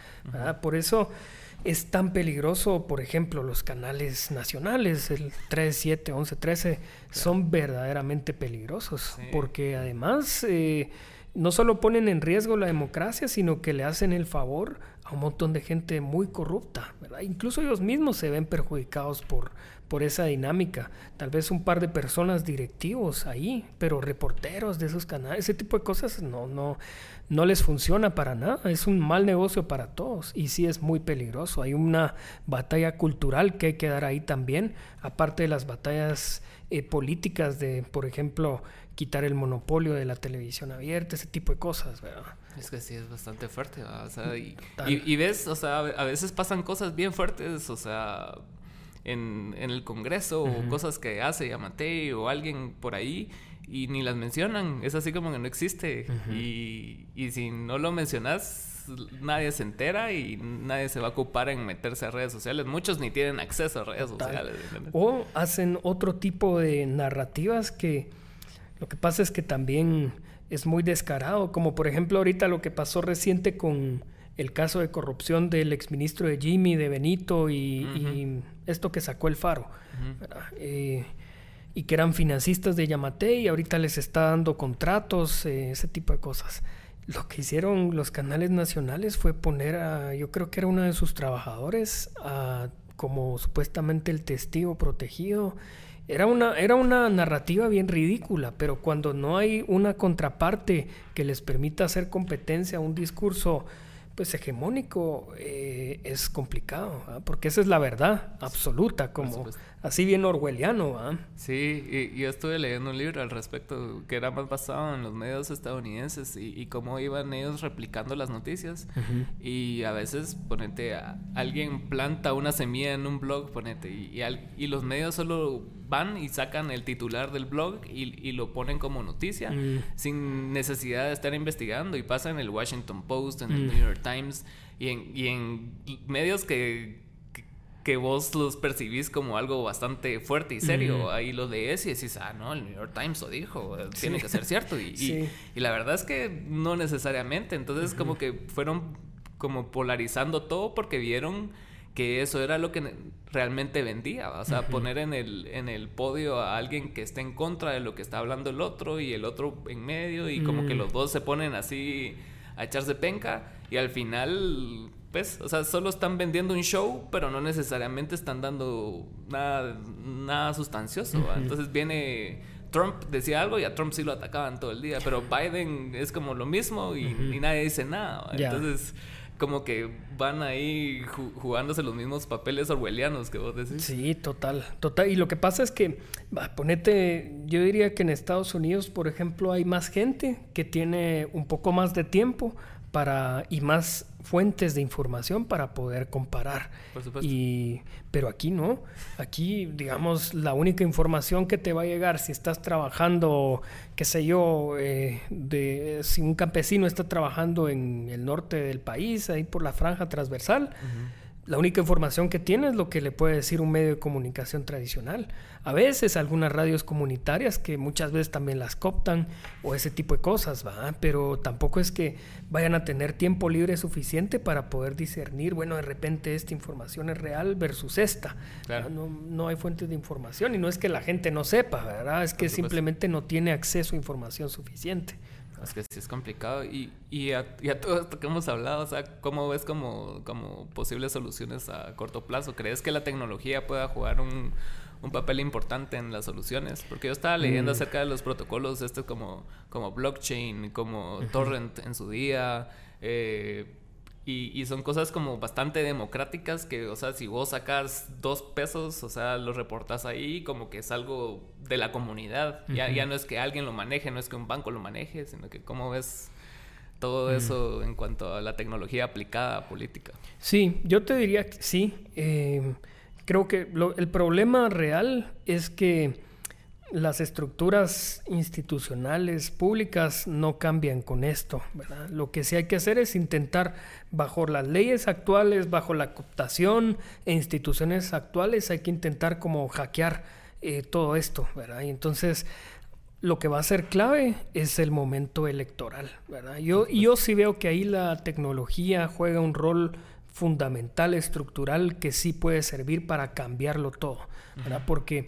Por eso es tan peligroso, por ejemplo, los canales nacionales, el 3, 7, 11, 13, son verdaderamente peligrosos, porque además eh, no solo ponen en riesgo la democracia, sino que le hacen el favor a un montón de gente muy corrupta. Incluso ellos mismos se ven perjudicados por por esa dinámica. Tal vez un par de personas directivos ahí, pero reporteros de esos canales, ese tipo de cosas no, no, no les funciona para nada. Es un mal negocio para todos y sí es muy peligroso. Hay una batalla cultural que hay que dar ahí también, aparte de las batallas eh, políticas de, por ejemplo, quitar el monopolio de la televisión abierta, ese tipo de cosas, ¿verdad? Es que sí, es bastante fuerte, o sea, y, y, ves, o sea, a veces pasan cosas bien fuertes, o sea, en, el Congreso o cosas que hace Yamate o alguien por ahí y ni las mencionan. Es así como que no existe. y, y, si no lo mencionas, nadie se entera y nadie se va a ocupar en meterse a redes sociales. Muchos ni tienen acceso a redes sociales. O hacen otro tipo de narrativas que lo que pasa es que también es muy descarado, como por ejemplo ahorita lo que pasó reciente con el caso de corrupción del exministro de Jimmy, de Benito y, esto que sacó el Faro. Eh, y que eran financistas de Yamate y ahorita les está dando contratos, eh, ese tipo de cosas. Lo que hicieron los canales nacionales fue poner a, yo creo que era uno de sus trabajadores, como supuestamente el testigo protegido. Era una, era una narrativa bien ridícula, pero cuando no hay una contraparte que les permita hacer competencia a un discurso pues hegemónico eh, es complicado, porque esa es la verdad absoluta, como así bien orwelliano. Sí, y yo estuve leyendo un libro al respecto que era más basado en los medios estadounidenses y, cómo iban ellos replicando las noticias. Y a veces, ponete, alguien planta una semilla en un blog, ponete, y, y, los medios solo van y sacan el titular del blog y, lo ponen como noticia, mm. sin necesidad de estar investigando. Y pasa en el Washington Post, en el mm. New York Times y en, y en medios que, que, vos los percibís como algo bastante fuerte y serio. Ahí lo lees y decís, ah, no, el New York Times lo dijo, tiene que ser cierto. Y, y, la verdad es que no necesariamente. Entonces, como que fueron como polarizando todo porque vieron que eso era lo que realmente vendía, o sea, poner en el, en el podio a alguien que esté en contra de lo que está hablando el otro y el otro en medio y como que mm. los dos se ponen así a echarse penca y al final, pues, o sea, solo están vendiendo un show, pero no necesariamente están dando nada, nada sustancioso. Entonces viene Trump decía algo y a Trump sí lo atacaban todo el día, pero Biden es como lo mismo y, nadie dice nada. Entonces como que van ahí jugándose los mismos papeles orwellianos que vos decís. Sí, total, total. Y lo que pasa es que, ponete, yo diría que en Estados Unidos, por ejemplo, hay más gente que tiene un poco más de tiempo para y más fuentes de información para poder comparar. Por supuesto. Y, pero aquí no. Aquí, digamos, la única información que te va a llegar si estás trabajando, qué sé yo, eh, de, si un campesino está trabajando en el norte del país, ahí por la franja transversal la única información que tiene es lo que le puede decir un medio de comunicación tradicional. A veces algunas radios comunitarias que muchas veces también las coptan o ese tipo de cosas, ¿va? Pero tampoco es que vayan a tener tiempo libre suficiente para poder discernir, bueno, de repente esta información es real versus esta. No, no, hay fuentes de información y no es que la gente no sepa, ¿verdad? Es que simplemente no tiene acceso a información suficiente. Es que sí es complicado. Y, y, a, todo esto que hemos hablado, o sea, ¿cómo ves como, como posibles soluciones a corto plazo? ¿Crees que la tecnología pueda jugar un, un papel importante en las soluciones? Porque yo estaba leyendo mm. acerca de los protocolos, este como, como blockchain, como torrent en su día. Eh, y, son cosas como bastante democráticas que, o sea, si vos sacas dos pesos, o sea, los reportas ahí como que es algo de la comunidad. ya, ya no es que alguien lo maneje, no es que un banco lo maneje, sino que cómo ves todo eso en cuanto a la tecnología aplicada a política. Sí, yo te diría que sí. Eh, creo que el problema real es que las estructuras institucionales públicas no cambian con esto. Lo que sí hay que hacer es intentar, bajo las leyes actuales, bajo la cooptación e instituciones actuales, hay que intentar como hackear eh, todo esto. ¿verdad? Y entonces lo que va a ser clave es el momento electoral. ¿verdad? Yo, yo sí veo que ahí la tecnología juega un rol fundamental, estructural, que sí puede servir para cambiarlo todo. ¿verdad? Porque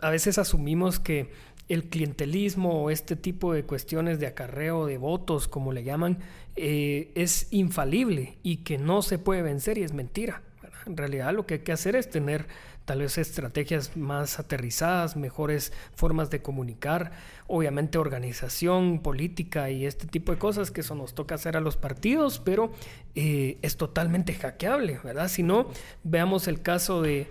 a veces asumimos que el clientelismo o este tipo de cuestiones de acarreo de votos, como le llaman, eh, es infalible y que no se puede vencer y es mentira. En realidad lo que hay que hacer es tener tal vez estrategias más aterrizadas, mejores formas de comunicar, obviamente organización política y este tipo de cosas que eso nos toca hacer a los partidos, pero eh, es totalmente hackeable, ¿verdad? Si no, veamos el caso de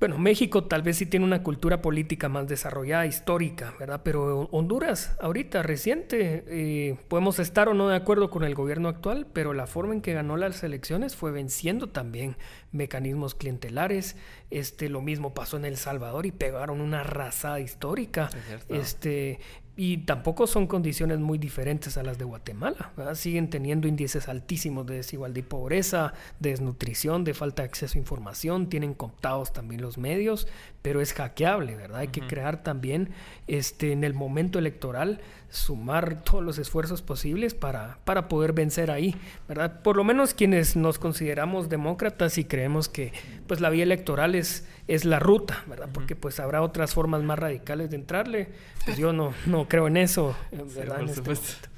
bueno, México tal vez sí tiene una cultura política más desarrollada, histórica, ¿verdad? Pero Honduras, ahorita, reciente, eh, podemos estar o no de acuerdo con el gobierno actual, pero la forma en que ganó las elecciones fue venciendo también mecanismos clientelares. Este, lo mismo pasó en El Salvador y pegaron una arrasada histórica. Este, y tampoco son condiciones muy diferentes a las de Guatemala. Siguen teniendo índices altísimos de desigualdad y pobreza, de desnutrición, de falta de acceso a información, tienen contados también los medios, pero es hackeable, ¿verdad? Hay que crear también este, en el momento electoral, sumar todos los esfuerzos posibles para, para poder vencer ahí, ¿verdad? Por lo menos quienes nos consideramos demócratas y creemos que pues la vía electoral es, es la ruta, ¿verdad? Porque pues habrá otras formas más radicales de entrarle, pues yo no, no creo en eso, ¿verdad? Este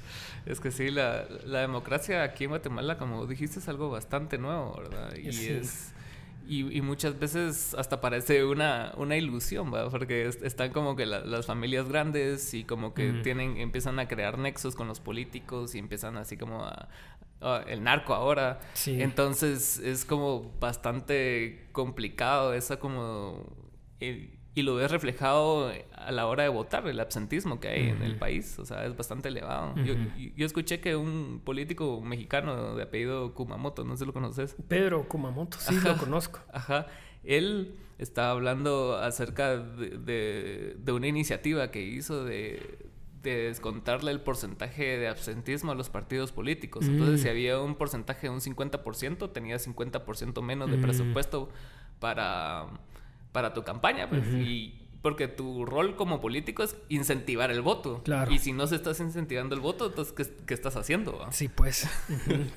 es que sí, la, la, democracia aquí en Guatemala, como dijiste, es algo bastante nuevo, ¿verdad? Y es Y, muchas veces hasta parece una, una ilusión, ¿va? Porque están como que las familias grandes y como que tienen, empiezan a crear nexos con los políticos y empiezan así como a, el narco ahora. Entonces es como bastante complicado esa como... y lo ves reflejado a la hora de votar, el absentismo que hay en el país, o sea, es bastante elevado. yo, yo, escuché que un político mexicano de apellido Kumamoto, no sé si lo conoces. Pedro Kumamoto, sí, lo conozco. Ajá, él estaba hablando acerca de, de, una iniciativa que hizo de, de, descontarle el porcentaje de absentismo a los partidos políticos. Entonces, mm. si había un porcentaje de un 50%, tenía 50% menos de mm. presupuesto para para tu campaña, pues, y porque tu rol como político es incentivar el voto. Claro. Y si no se estás incentivando el voto, entonces, ¿qué, estás haciendo? Sí, pues,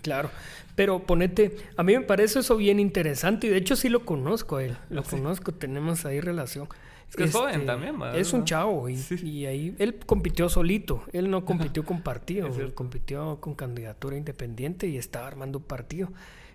claro. Pero ponete, a mí me parece eso bien interesante y de hecho sí lo conozco a él, lo conozco, tenemos ahí relación. Es que es joven este, también, ¿verdad? Es un chavo y, y, ahí él compitió solito, él no compitió con partido, él compitió con candidatura independiente y estaba armando partido.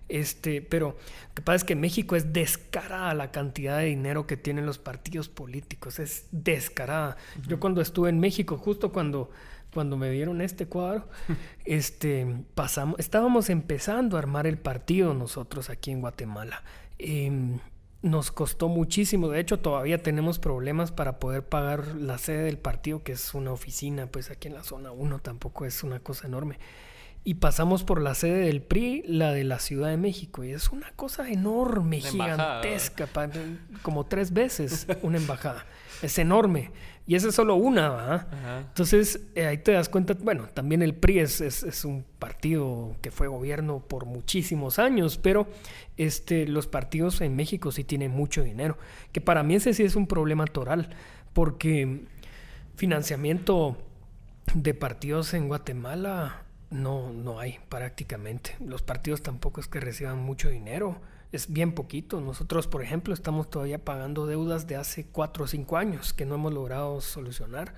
Este, pero lo que pasa es que México es descarada la cantidad de dinero que tienen los partidos políticos, es descarada. Yo cuando estuve en México, justo cuando, cuando me dieron este cuadro, este, pasamos, estábamos empezando a armar el partido nosotros aquí en Guatemala. Em, nos costó muchísimo, de hecho todavía tenemos problemas para poder pagar la sede del partido, que es una oficina, pues aquí en la zona 1 tampoco es una cosa enorme y pasamos por la sede del PRI, la de la Ciudad de México. Y es una cosa enorme, gigantesca, como tres veces una embajada. Es enorme. Y esa es solo una, ¿va? Entonces, eh, ahí te das cuenta, bueno, también el PRI es, es, un partido que fue gobierno por muchísimos años, pero este, los partidos en México sí tienen mucho dinero, que para mí ese sí es un problema toral, porque financiamiento de partidos en Guatemala no, no hay prácticamente. Los partidos tampoco es que reciban mucho dinero, es bien poquito. Nosotros, por ejemplo, estamos todavía pagando deudas de hace cuatro o cinco años que no hemos logrado solucionar.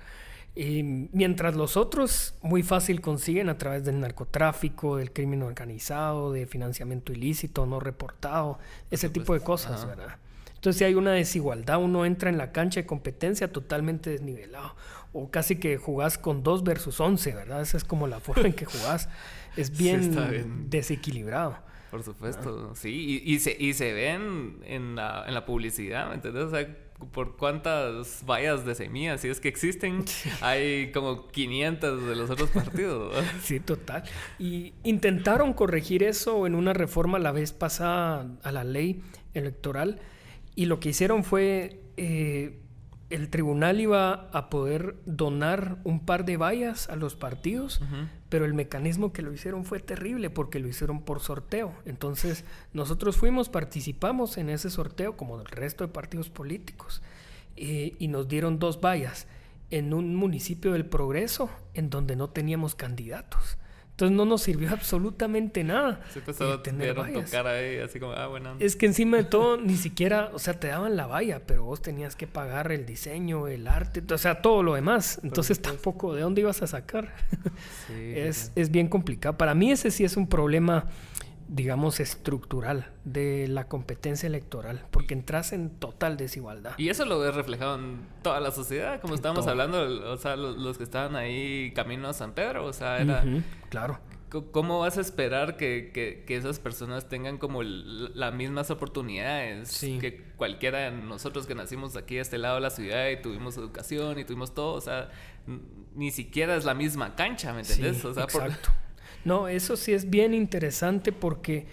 Y mientras los otros muy fácil consiguen a través del narcotráfico, del crimen organizado, de financiamiento ilícito, no reportado, ese tipo de cosas, ¿verdad? Entonces si hay una desigualdad, uno entra en la cancha de competencia totalmente desnivelado o casi que jugás con 2 versus 11, ¿verdad? Esa es como la forma en que jugás. Es bien, desequilibrado. Por supuesto, sí. Y, se, y se ven en la, en la publicidad, ¿me entiendes? O sea, por cuántas vallas de semillas, si es que existen, hay como 500 de los otros partidos. Sí, total. Y intentaron corregir eso en una reforma la vez pasada a la ley electoral y lo que hicieron fue eh, el tribunal iba a poder donar un par de vallas a los partidos, pero el mecanismo que lo hicieron fue terrible porque lo hicieron por sorteo. Entonces nosotros fuimos, participamos en ese sorteo como el resto de partidos políticos eh, y nos dieron dos vallas en un municipio del Progreso en donde no teníamos candidatos. Entonces no nos sirvió absolutamente nada. pues, tener tocar ahí, así como, ah, bueno. Es que encima de todo, ni siquiera, o sea, te daban la valla, pero vos tenías que pagar el diseño, el arte, o sea, todo lo demás. Entonces tampoco, ¿de dónde ibas a sacar? es, es bien complicado. Para mí ese sí es un problema digamos, estructural de la competencia electoral, porque entras en total desigualdad. Y eso lo ves reflejado en toda la sociedad, como estábamos hablando, o sea, los, que estaban ahí camino a San Pedro, o sea, era... claro. ¿Cómo vas a esperar que, que, esas personas tengan como las mismas oportunidades que cualquiera de nosotros que nacimos aquí a este lado de la ciudad y tuvimos educación y tuvimos todo? O sea, ni siquiera es la misma cancha, ¿me entendés? o sea, exacto. No, eso sí es bien interesante porque,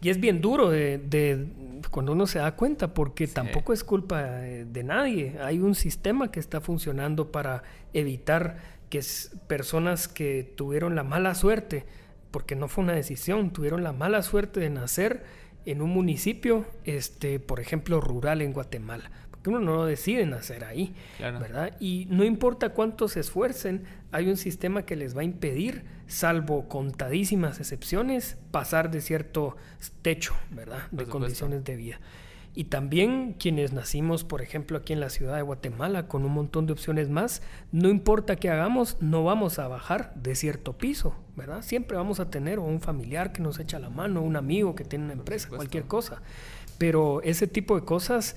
y es bien duro de, cuando uno se da cuenta, porque tampoco es culpa de, nadie. Hay un sistema que está funcionando para evitar que personas que tuvieron la mala suerte, porque no fue una decisión, tuvieron la mala suerte de nacer en un municipio, este, por ejemplo, rural en Guatemala uno no decide nacer ahí, ¿verdad? Y no importa cuánto se esfuercen, hay un sistema que les va a impedir, salvo contadísimas excepciones, pasar de cierto techo, ¿verdad? De condiciones de vida. Y también quienes nacimos, por ejemplo, aquí en la ciudad de Guatemala, con un montón de opciones más, no importa qué hagamos, no vamos a bajar de cierto piso, ¿verdad? Siempre vamos a tener un familiar que nos echa la mano, un amigo que tiene una empresa, cualquier cosa Pero ese tipo de cosas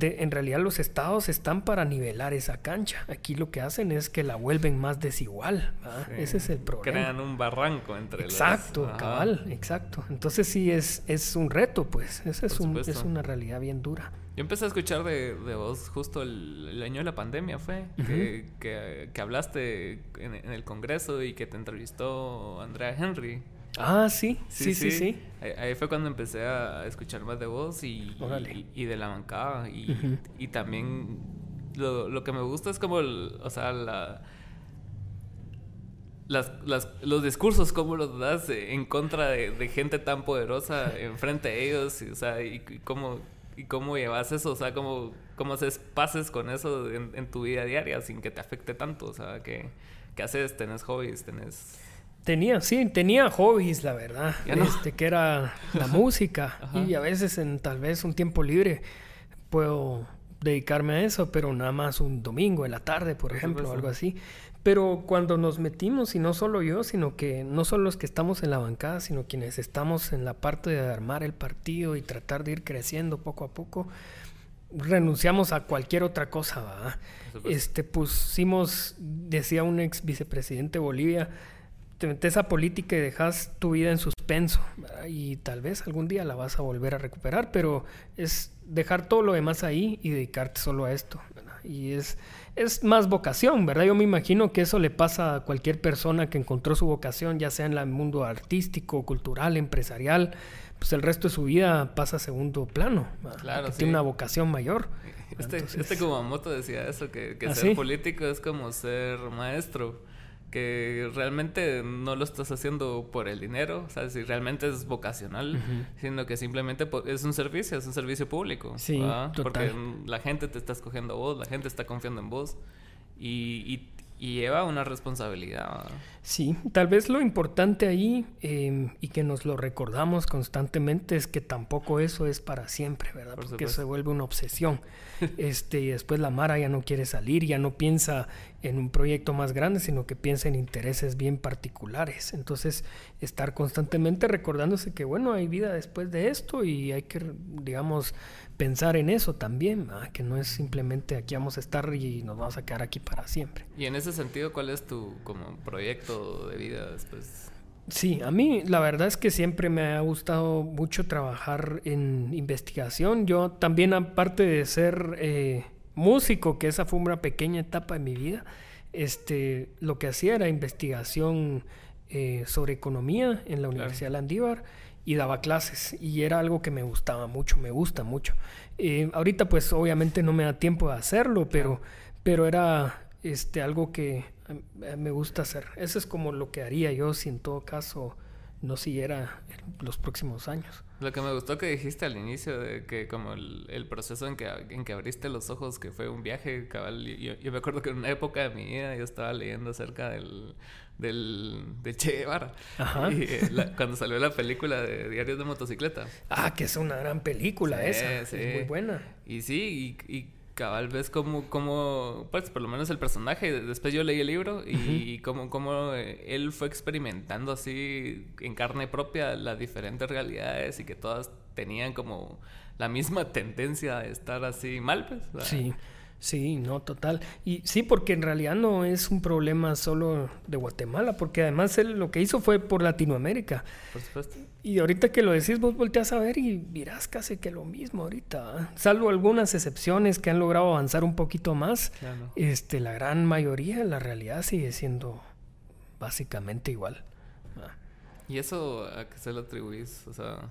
en realidad los estados están para nivelar esa cancha. Aquí lo que hacen es que la vuelven más desigual. Ese es el problema. Crean un barranco entre Exacto, cabal, exacto. Entonces sí es, es un reto, pues. Esa es, un, es una realidad bien dura. Yo empecé a escuchar de, de vos justo el, año de la pandemia, fue, que, que, hablaste en, en, el Congreso y que te entrevistó Andrea Henry. Ah, sí, sí, sí, sí. Ahí, fue cuando empecé a escuchar más de voz y, y, de la bancada. Y, y también lo, lo, que me gusta es como, o sea, la, las, las, los discursos, cómo los das en contra de, de gente tan poderosa enfrente de ellos. Y, o sea, y, cómo, y cómo llevas eso, o sea, cómo, cómo haces pases con eso en, en, tu vida diaria sin que te afecte tanto. O sea, que, que haces, tenés hobbies, tenés Tenía, sí, tenía hobbies, la verdad. Este, que era la música. Y a veces en tal vez un tiempo libre puedo dedicarme a eso, pero nada más un domingo en la tarde, por, ejemplo, o algo así. Pero cuando nos metimos, y no solo yo, sino que no solo los que estamos en la bancada, sino quienes estamos en la parte de armar el partido y tratar de ir creciendo poco a poco, renunciamos a cualquier otra cosa, ¿verdad? Este, pusimos, decía un ex vicepresidente de Bolivia, te metes a política y dejas tu vida en suspenso y tal vez algún día la vas a volver a recuperar, pero es dejar todo lo demás ahí y dedicarte solo a esto. Y es, es más vocación, ¿verdad? Yo me imagino que eso le pasa a cualquier persona que encontró su vocación, ya sea en el mundo artístico, cultural, empresarial, pues el resto de su vida pasa a segundo plano. Claro, Tiene una vocación mayor. Este, este como Moto decía eso, que, ¿Ah, ser político es como ser maestro que realmente no lo estás haciendo por el dinero, o sea, si realmente es vocacional, sino que simplemente es un servicio, es un servicio público. Sí, Porque la gente te está escogiendo a vos, la gente está confiando en vos y, y y lleva una responsabilidad. Sí, tal vez lo importante ahí em, y que nos lo recordamos constantemente es que tampoco eso es para siempre, ¿verdad? Porque se vuelve una obsesión. este, y después la Mara ya no quiere salir, ya no piensa en un proyecto más grande, sino que piensa en intereses bien particulares. Entonces, estar constantemente recordándose que, bueno, hay vida después de esto y hay que, digamos, pensar en eso también, que no es simplemente aquí vamos a estar y nos vamos a quedar aquí para siempre. Y en ese sentido, ¿cuál es tu como proyecto de vida después? Sí, a mí la verdad es que siempre me ha gustado mucho trabajar en investigación. Yo también, aparte de ser eh, músico, que esa fue una pequeña etapa de mi vida, este, lo que hacía era investigación eh, sobre economía en la Universidad de Landívar y daba clases y era algo que me gustaba mucho, me gusta mucho. Eh, ahorita pues obviamente no me da tiempo de hacerlo, pero, pero era este, algo que me gusta hacer. Eso es como lo que haría yo si en todo caso no siguiera los próximos años. Lo que me gustó que dijiste al inicio, de que como el, proceso en que, en que abriste los ojos, que fue un viaje, cabal, yo, yo, me acuerdo que en una época de mi vida yo estaba leyendo acerca del, del, de Che Guevara. Y, eh, cuando salió la película de Diarios de Motocicleta. Ah, que es una gran película esa. Es muy buena. Y sí, y, cabal ves como, como, pues por lo menos el personaje, después yo leí el libro y como, como eh, él fue experimentando así en carne propia las diferentes realidades y que todas tenían como la misma tendencia a estar así mal, pues. Sí. Sí, no, total. Y sí, porque en realidad no es un problema solo de Guatemala, porque además él lo que hizo fue por Latinoamérica. Por supuesto. Y ahorita que lo decís, vos volteas a ver y mirás casi que lo mismo ahorita. Salvo algunas excepciones que han logrado avanzar un poquito más, este, la gran mayoría, la realidad sigue siendo básicamente igual. ¿Y eso a qué se lo atribuís? O sea...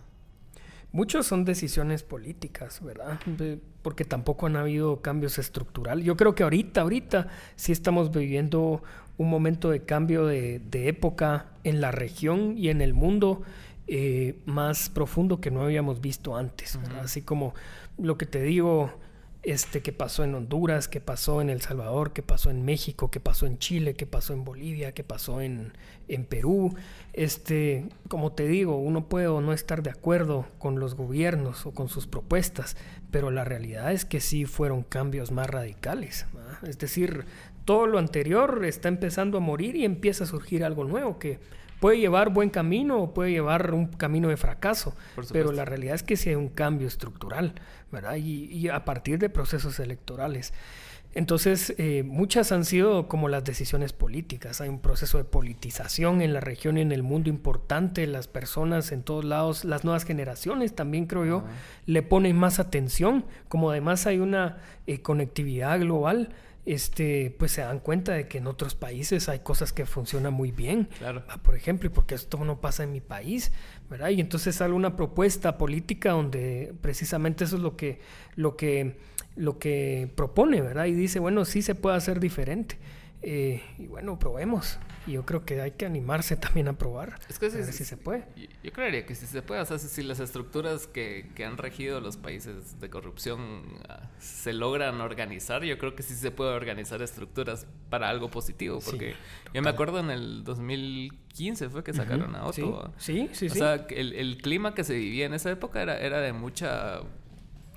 Muchos son decisiones políticas, ¿verdad? Porque tampoco han habido cambios estructurales. Yo creo que ahorita, ahorita sí estamos viviendo un momento de cambio de, época en la región y en el mundo eh, más profundo que no habíamos visto antes. Así como lo que te digo, este, que pasó en Honduras, que pasó en El Salvador, que pasó en México, que pasó en Chile, que pasó en Bolivia, que pasó en, en Perú. Este, como te digo, uno puede o no estar de acuerdo con los gobiernos o con sus propuestas, pero la realidad es que sí fueron cambios más radicales. Es decir, todo lo anterior está empezando a morir y empieza a surgir algo nuevo que Puede llevar buen camino o puede llevar un camino de fracaso, pero la realidad es que sí hay un cambio estructural, ¿verdad? y a partir de procesos electorales. Entonces, eh, muchas han sido como las decisiones políticas. Hay un proceso de politización en la región y en el mundo importante. Las personas en todos lados, las nuevas generaciones también creo yo, le ponen más atención. Como además hay una eh, conectividad global, este, pues se dan cuenta de que en otros países hay cosas que funcionan muy bien. Claro. Ah, por ejemplo, y porque esto no pasa en mi país, ¿verdad? Y entonces sale una propuesta política donde precisamente eso es lo que, lo que lo que propone, ¿verdad? Y dice, bueno, sí se puede hacer diferente. Eh, y bueno, probemos. Y yo creo que hay que animarse también a probar. Es que a ver si se puede. Yo, creería que sí se puede. O sea, si, las estructuras que, que, han regido los países de corrupción uh, se logran organizar, yo creo que sí se puede organizar estructuras para algo positivo. Porque yo me acuerdo en el 2015 fue que sacaron a Otto. Sí, sí, sí. O sea, el, el, clima que se vivía en esa época era, era de mucha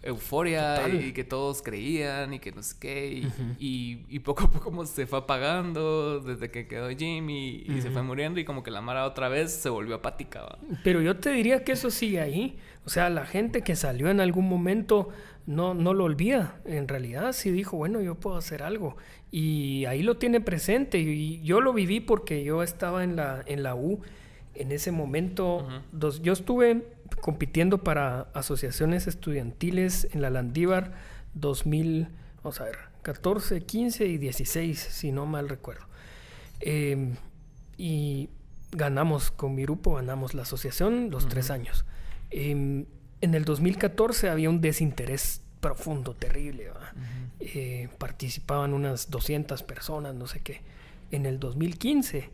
euforia y que todos creían y que no sé qué. Y, poco a poco se fue apagando desde que quedó Jimmy y, se fue muriendo y como que la Mara otra vez se volvió apática. Pero yo te diría que eso sigue ahí. O sea, la gente que salió en algún momento no, no lo olvida. En realidad sí dijo, bueno, yo puedo hacer algo. Y ahí lo tiene presente. Y yo lo viví porque yo estaba en la, en la U. En ese momento, dos, yo estuve compitiendo para asociaciones estudiantiles en la Landívar 2000, vamos a ver, 14, 15 y 16, si no mal recuerdo. Em, y ganamos con mi grupo, ganamos la asociación los tres años. Em, en el 2014 había un desinterés profundo, terrible. Eh, participaban unas 200 personas, no sé qué. En el 2015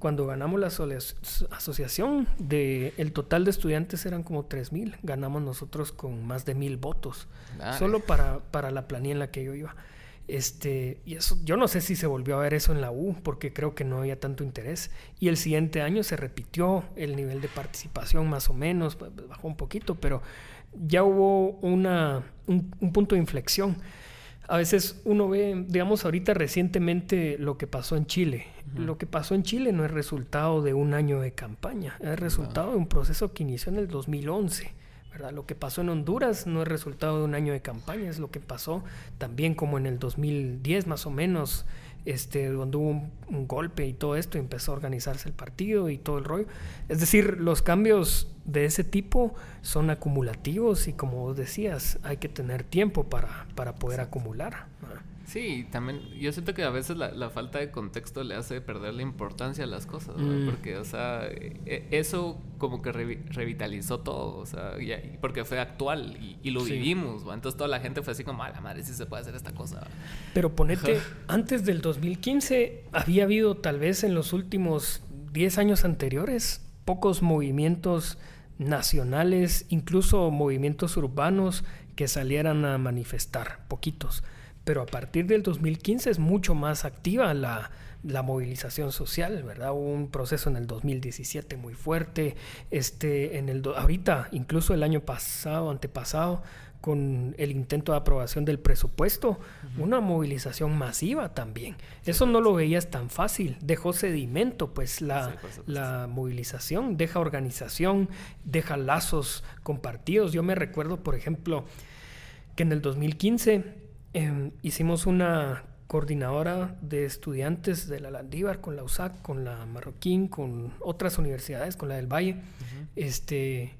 cuando ganamos la asociación, de, el total de estudiantes eran como 3.000. Ganamos nosotros con más de mil votos. Solo para, para la planilla en la que yo iba. Este, y eso, yo no sé si se volvió a ver eso en la U, porque creo que no había tanto interés. Y el siguiente año se repitió el nivel de participación, más o menos, bajó un poquito, pero ya hubo una, un, un punto de inflexión a veces uno ve, digamos, ahorita recientemente lo que pasó en Chile. Lo que pasó en Chile no es resultado de un año de campaña, es resultado de un proceso que inició en el 2011. ¿verdad? Lo que pasó en Honduras no es resultado de un año de campaña, es lo que pasó también como en el 2010 más o menos este, donde hubo un, golpe y todo esto, empezó a organizarse el partido y todo el rollo. Es decir, los cambios de ese tipo son acumulativos y como vos decías, hay que tener tiempo para, para poder acumular. Sí, también yo siento que a veces la, falta de contexto le hace perder la importancia a las cosas, mm. porque, o sea, e, eso como que revitalizó todo, o sea, porque fue actual y, lo vivimos, entonces toda la gente fue así como, a la madre, sí se puede hacer esta cosa. Pero ponete, antes del 2015 había habido tal vez en los últimos 10 años anteriores pocos movimientos nacionales, incluso movimientos urbanos que salieran a manifestar, poquitos pero a partir del 2015 es mucho más activa la, movilización social, ¿verdad? Hubo un proceso en el 2017 muy fuerte, este, en el ahorita, incluso el año pasado, antepasado, con el intento de aprobación del presupuesto, una movilización masiva también. Eso no lo veías tan fácil, dejó sedimento, pues la, la movilización deja organización, deja lazos compartidos. Yo me recuerdo, por ejemplo, que en el 2015 Em, hicimos una coordinadora de estudiantes de la Landívar con la USAC, con la Marroquín, con otras universidades, con la del Valle. este,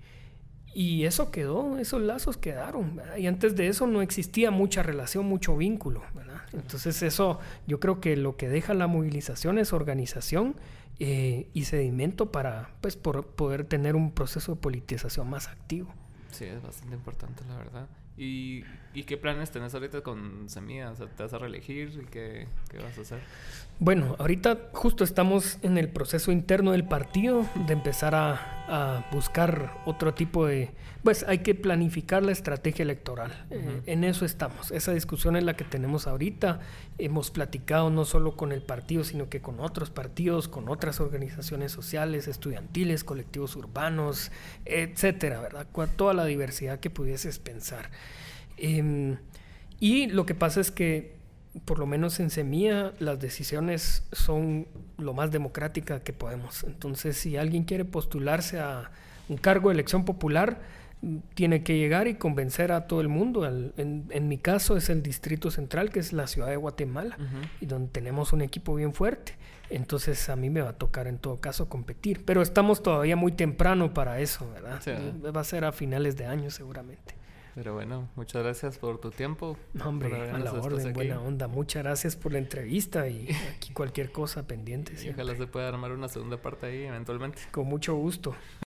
y eso quedó, esos lazos quedaron. Y antes de eso no existía mucha relación, mucho vínculo. Entonces eso, yo creo que lo que deja la movilización es organización eh, y sedimento para pues, por poder tener un proceso de politización más activo. Sí, es bastante importante, la verdad. ¿Y, ¿Y, qué planes tenés ahorita con Semilla? O sea, ¿te vas a reelegir? ¿Y qué, qué, vas a hacer? Bueno, ahorita justo estamos en el proceso interno del partido de empezar a, a buscar otro tipo de... Pues hay que planificar la estrategia electoral. Eh, en eso estamos. Esa discusión es la que tenemos ahorita. Hemos platicado no solo con el partido, sino que con otros partidos, con otras organizaciones sociales, estudiantiles, colectivos urbanos, etcétera, ¿verdad? Toda la diversidad que pudieses pensar. Em, y lo que pasa es que por lo menos en Semilla, las decisiones son lo más democrática que podemos. Entonces, si alguien quiere postularse a un cargo de elección popular, tiene que llegar y convencer a todo el mundo. En, mi caso es el Distrito Central, que es la ciudad de Guatemala, y donde tenemos un equipo bien fuerte. Entonces a mí me va a tocar en todo caso competir. Pero estamos todavía muy temprano para eso, ¿verdad? Va a ser a finales de año seguramente. Pero bueno, muchas gracias por tu tiempo. hombre, a la orden, buena onda. Muchas gracias por la entrevista y aquí cualquier cosa pendiente. Y ojalá se pueda armar una segunda parte ahí eventualmente. Con mucho gusto.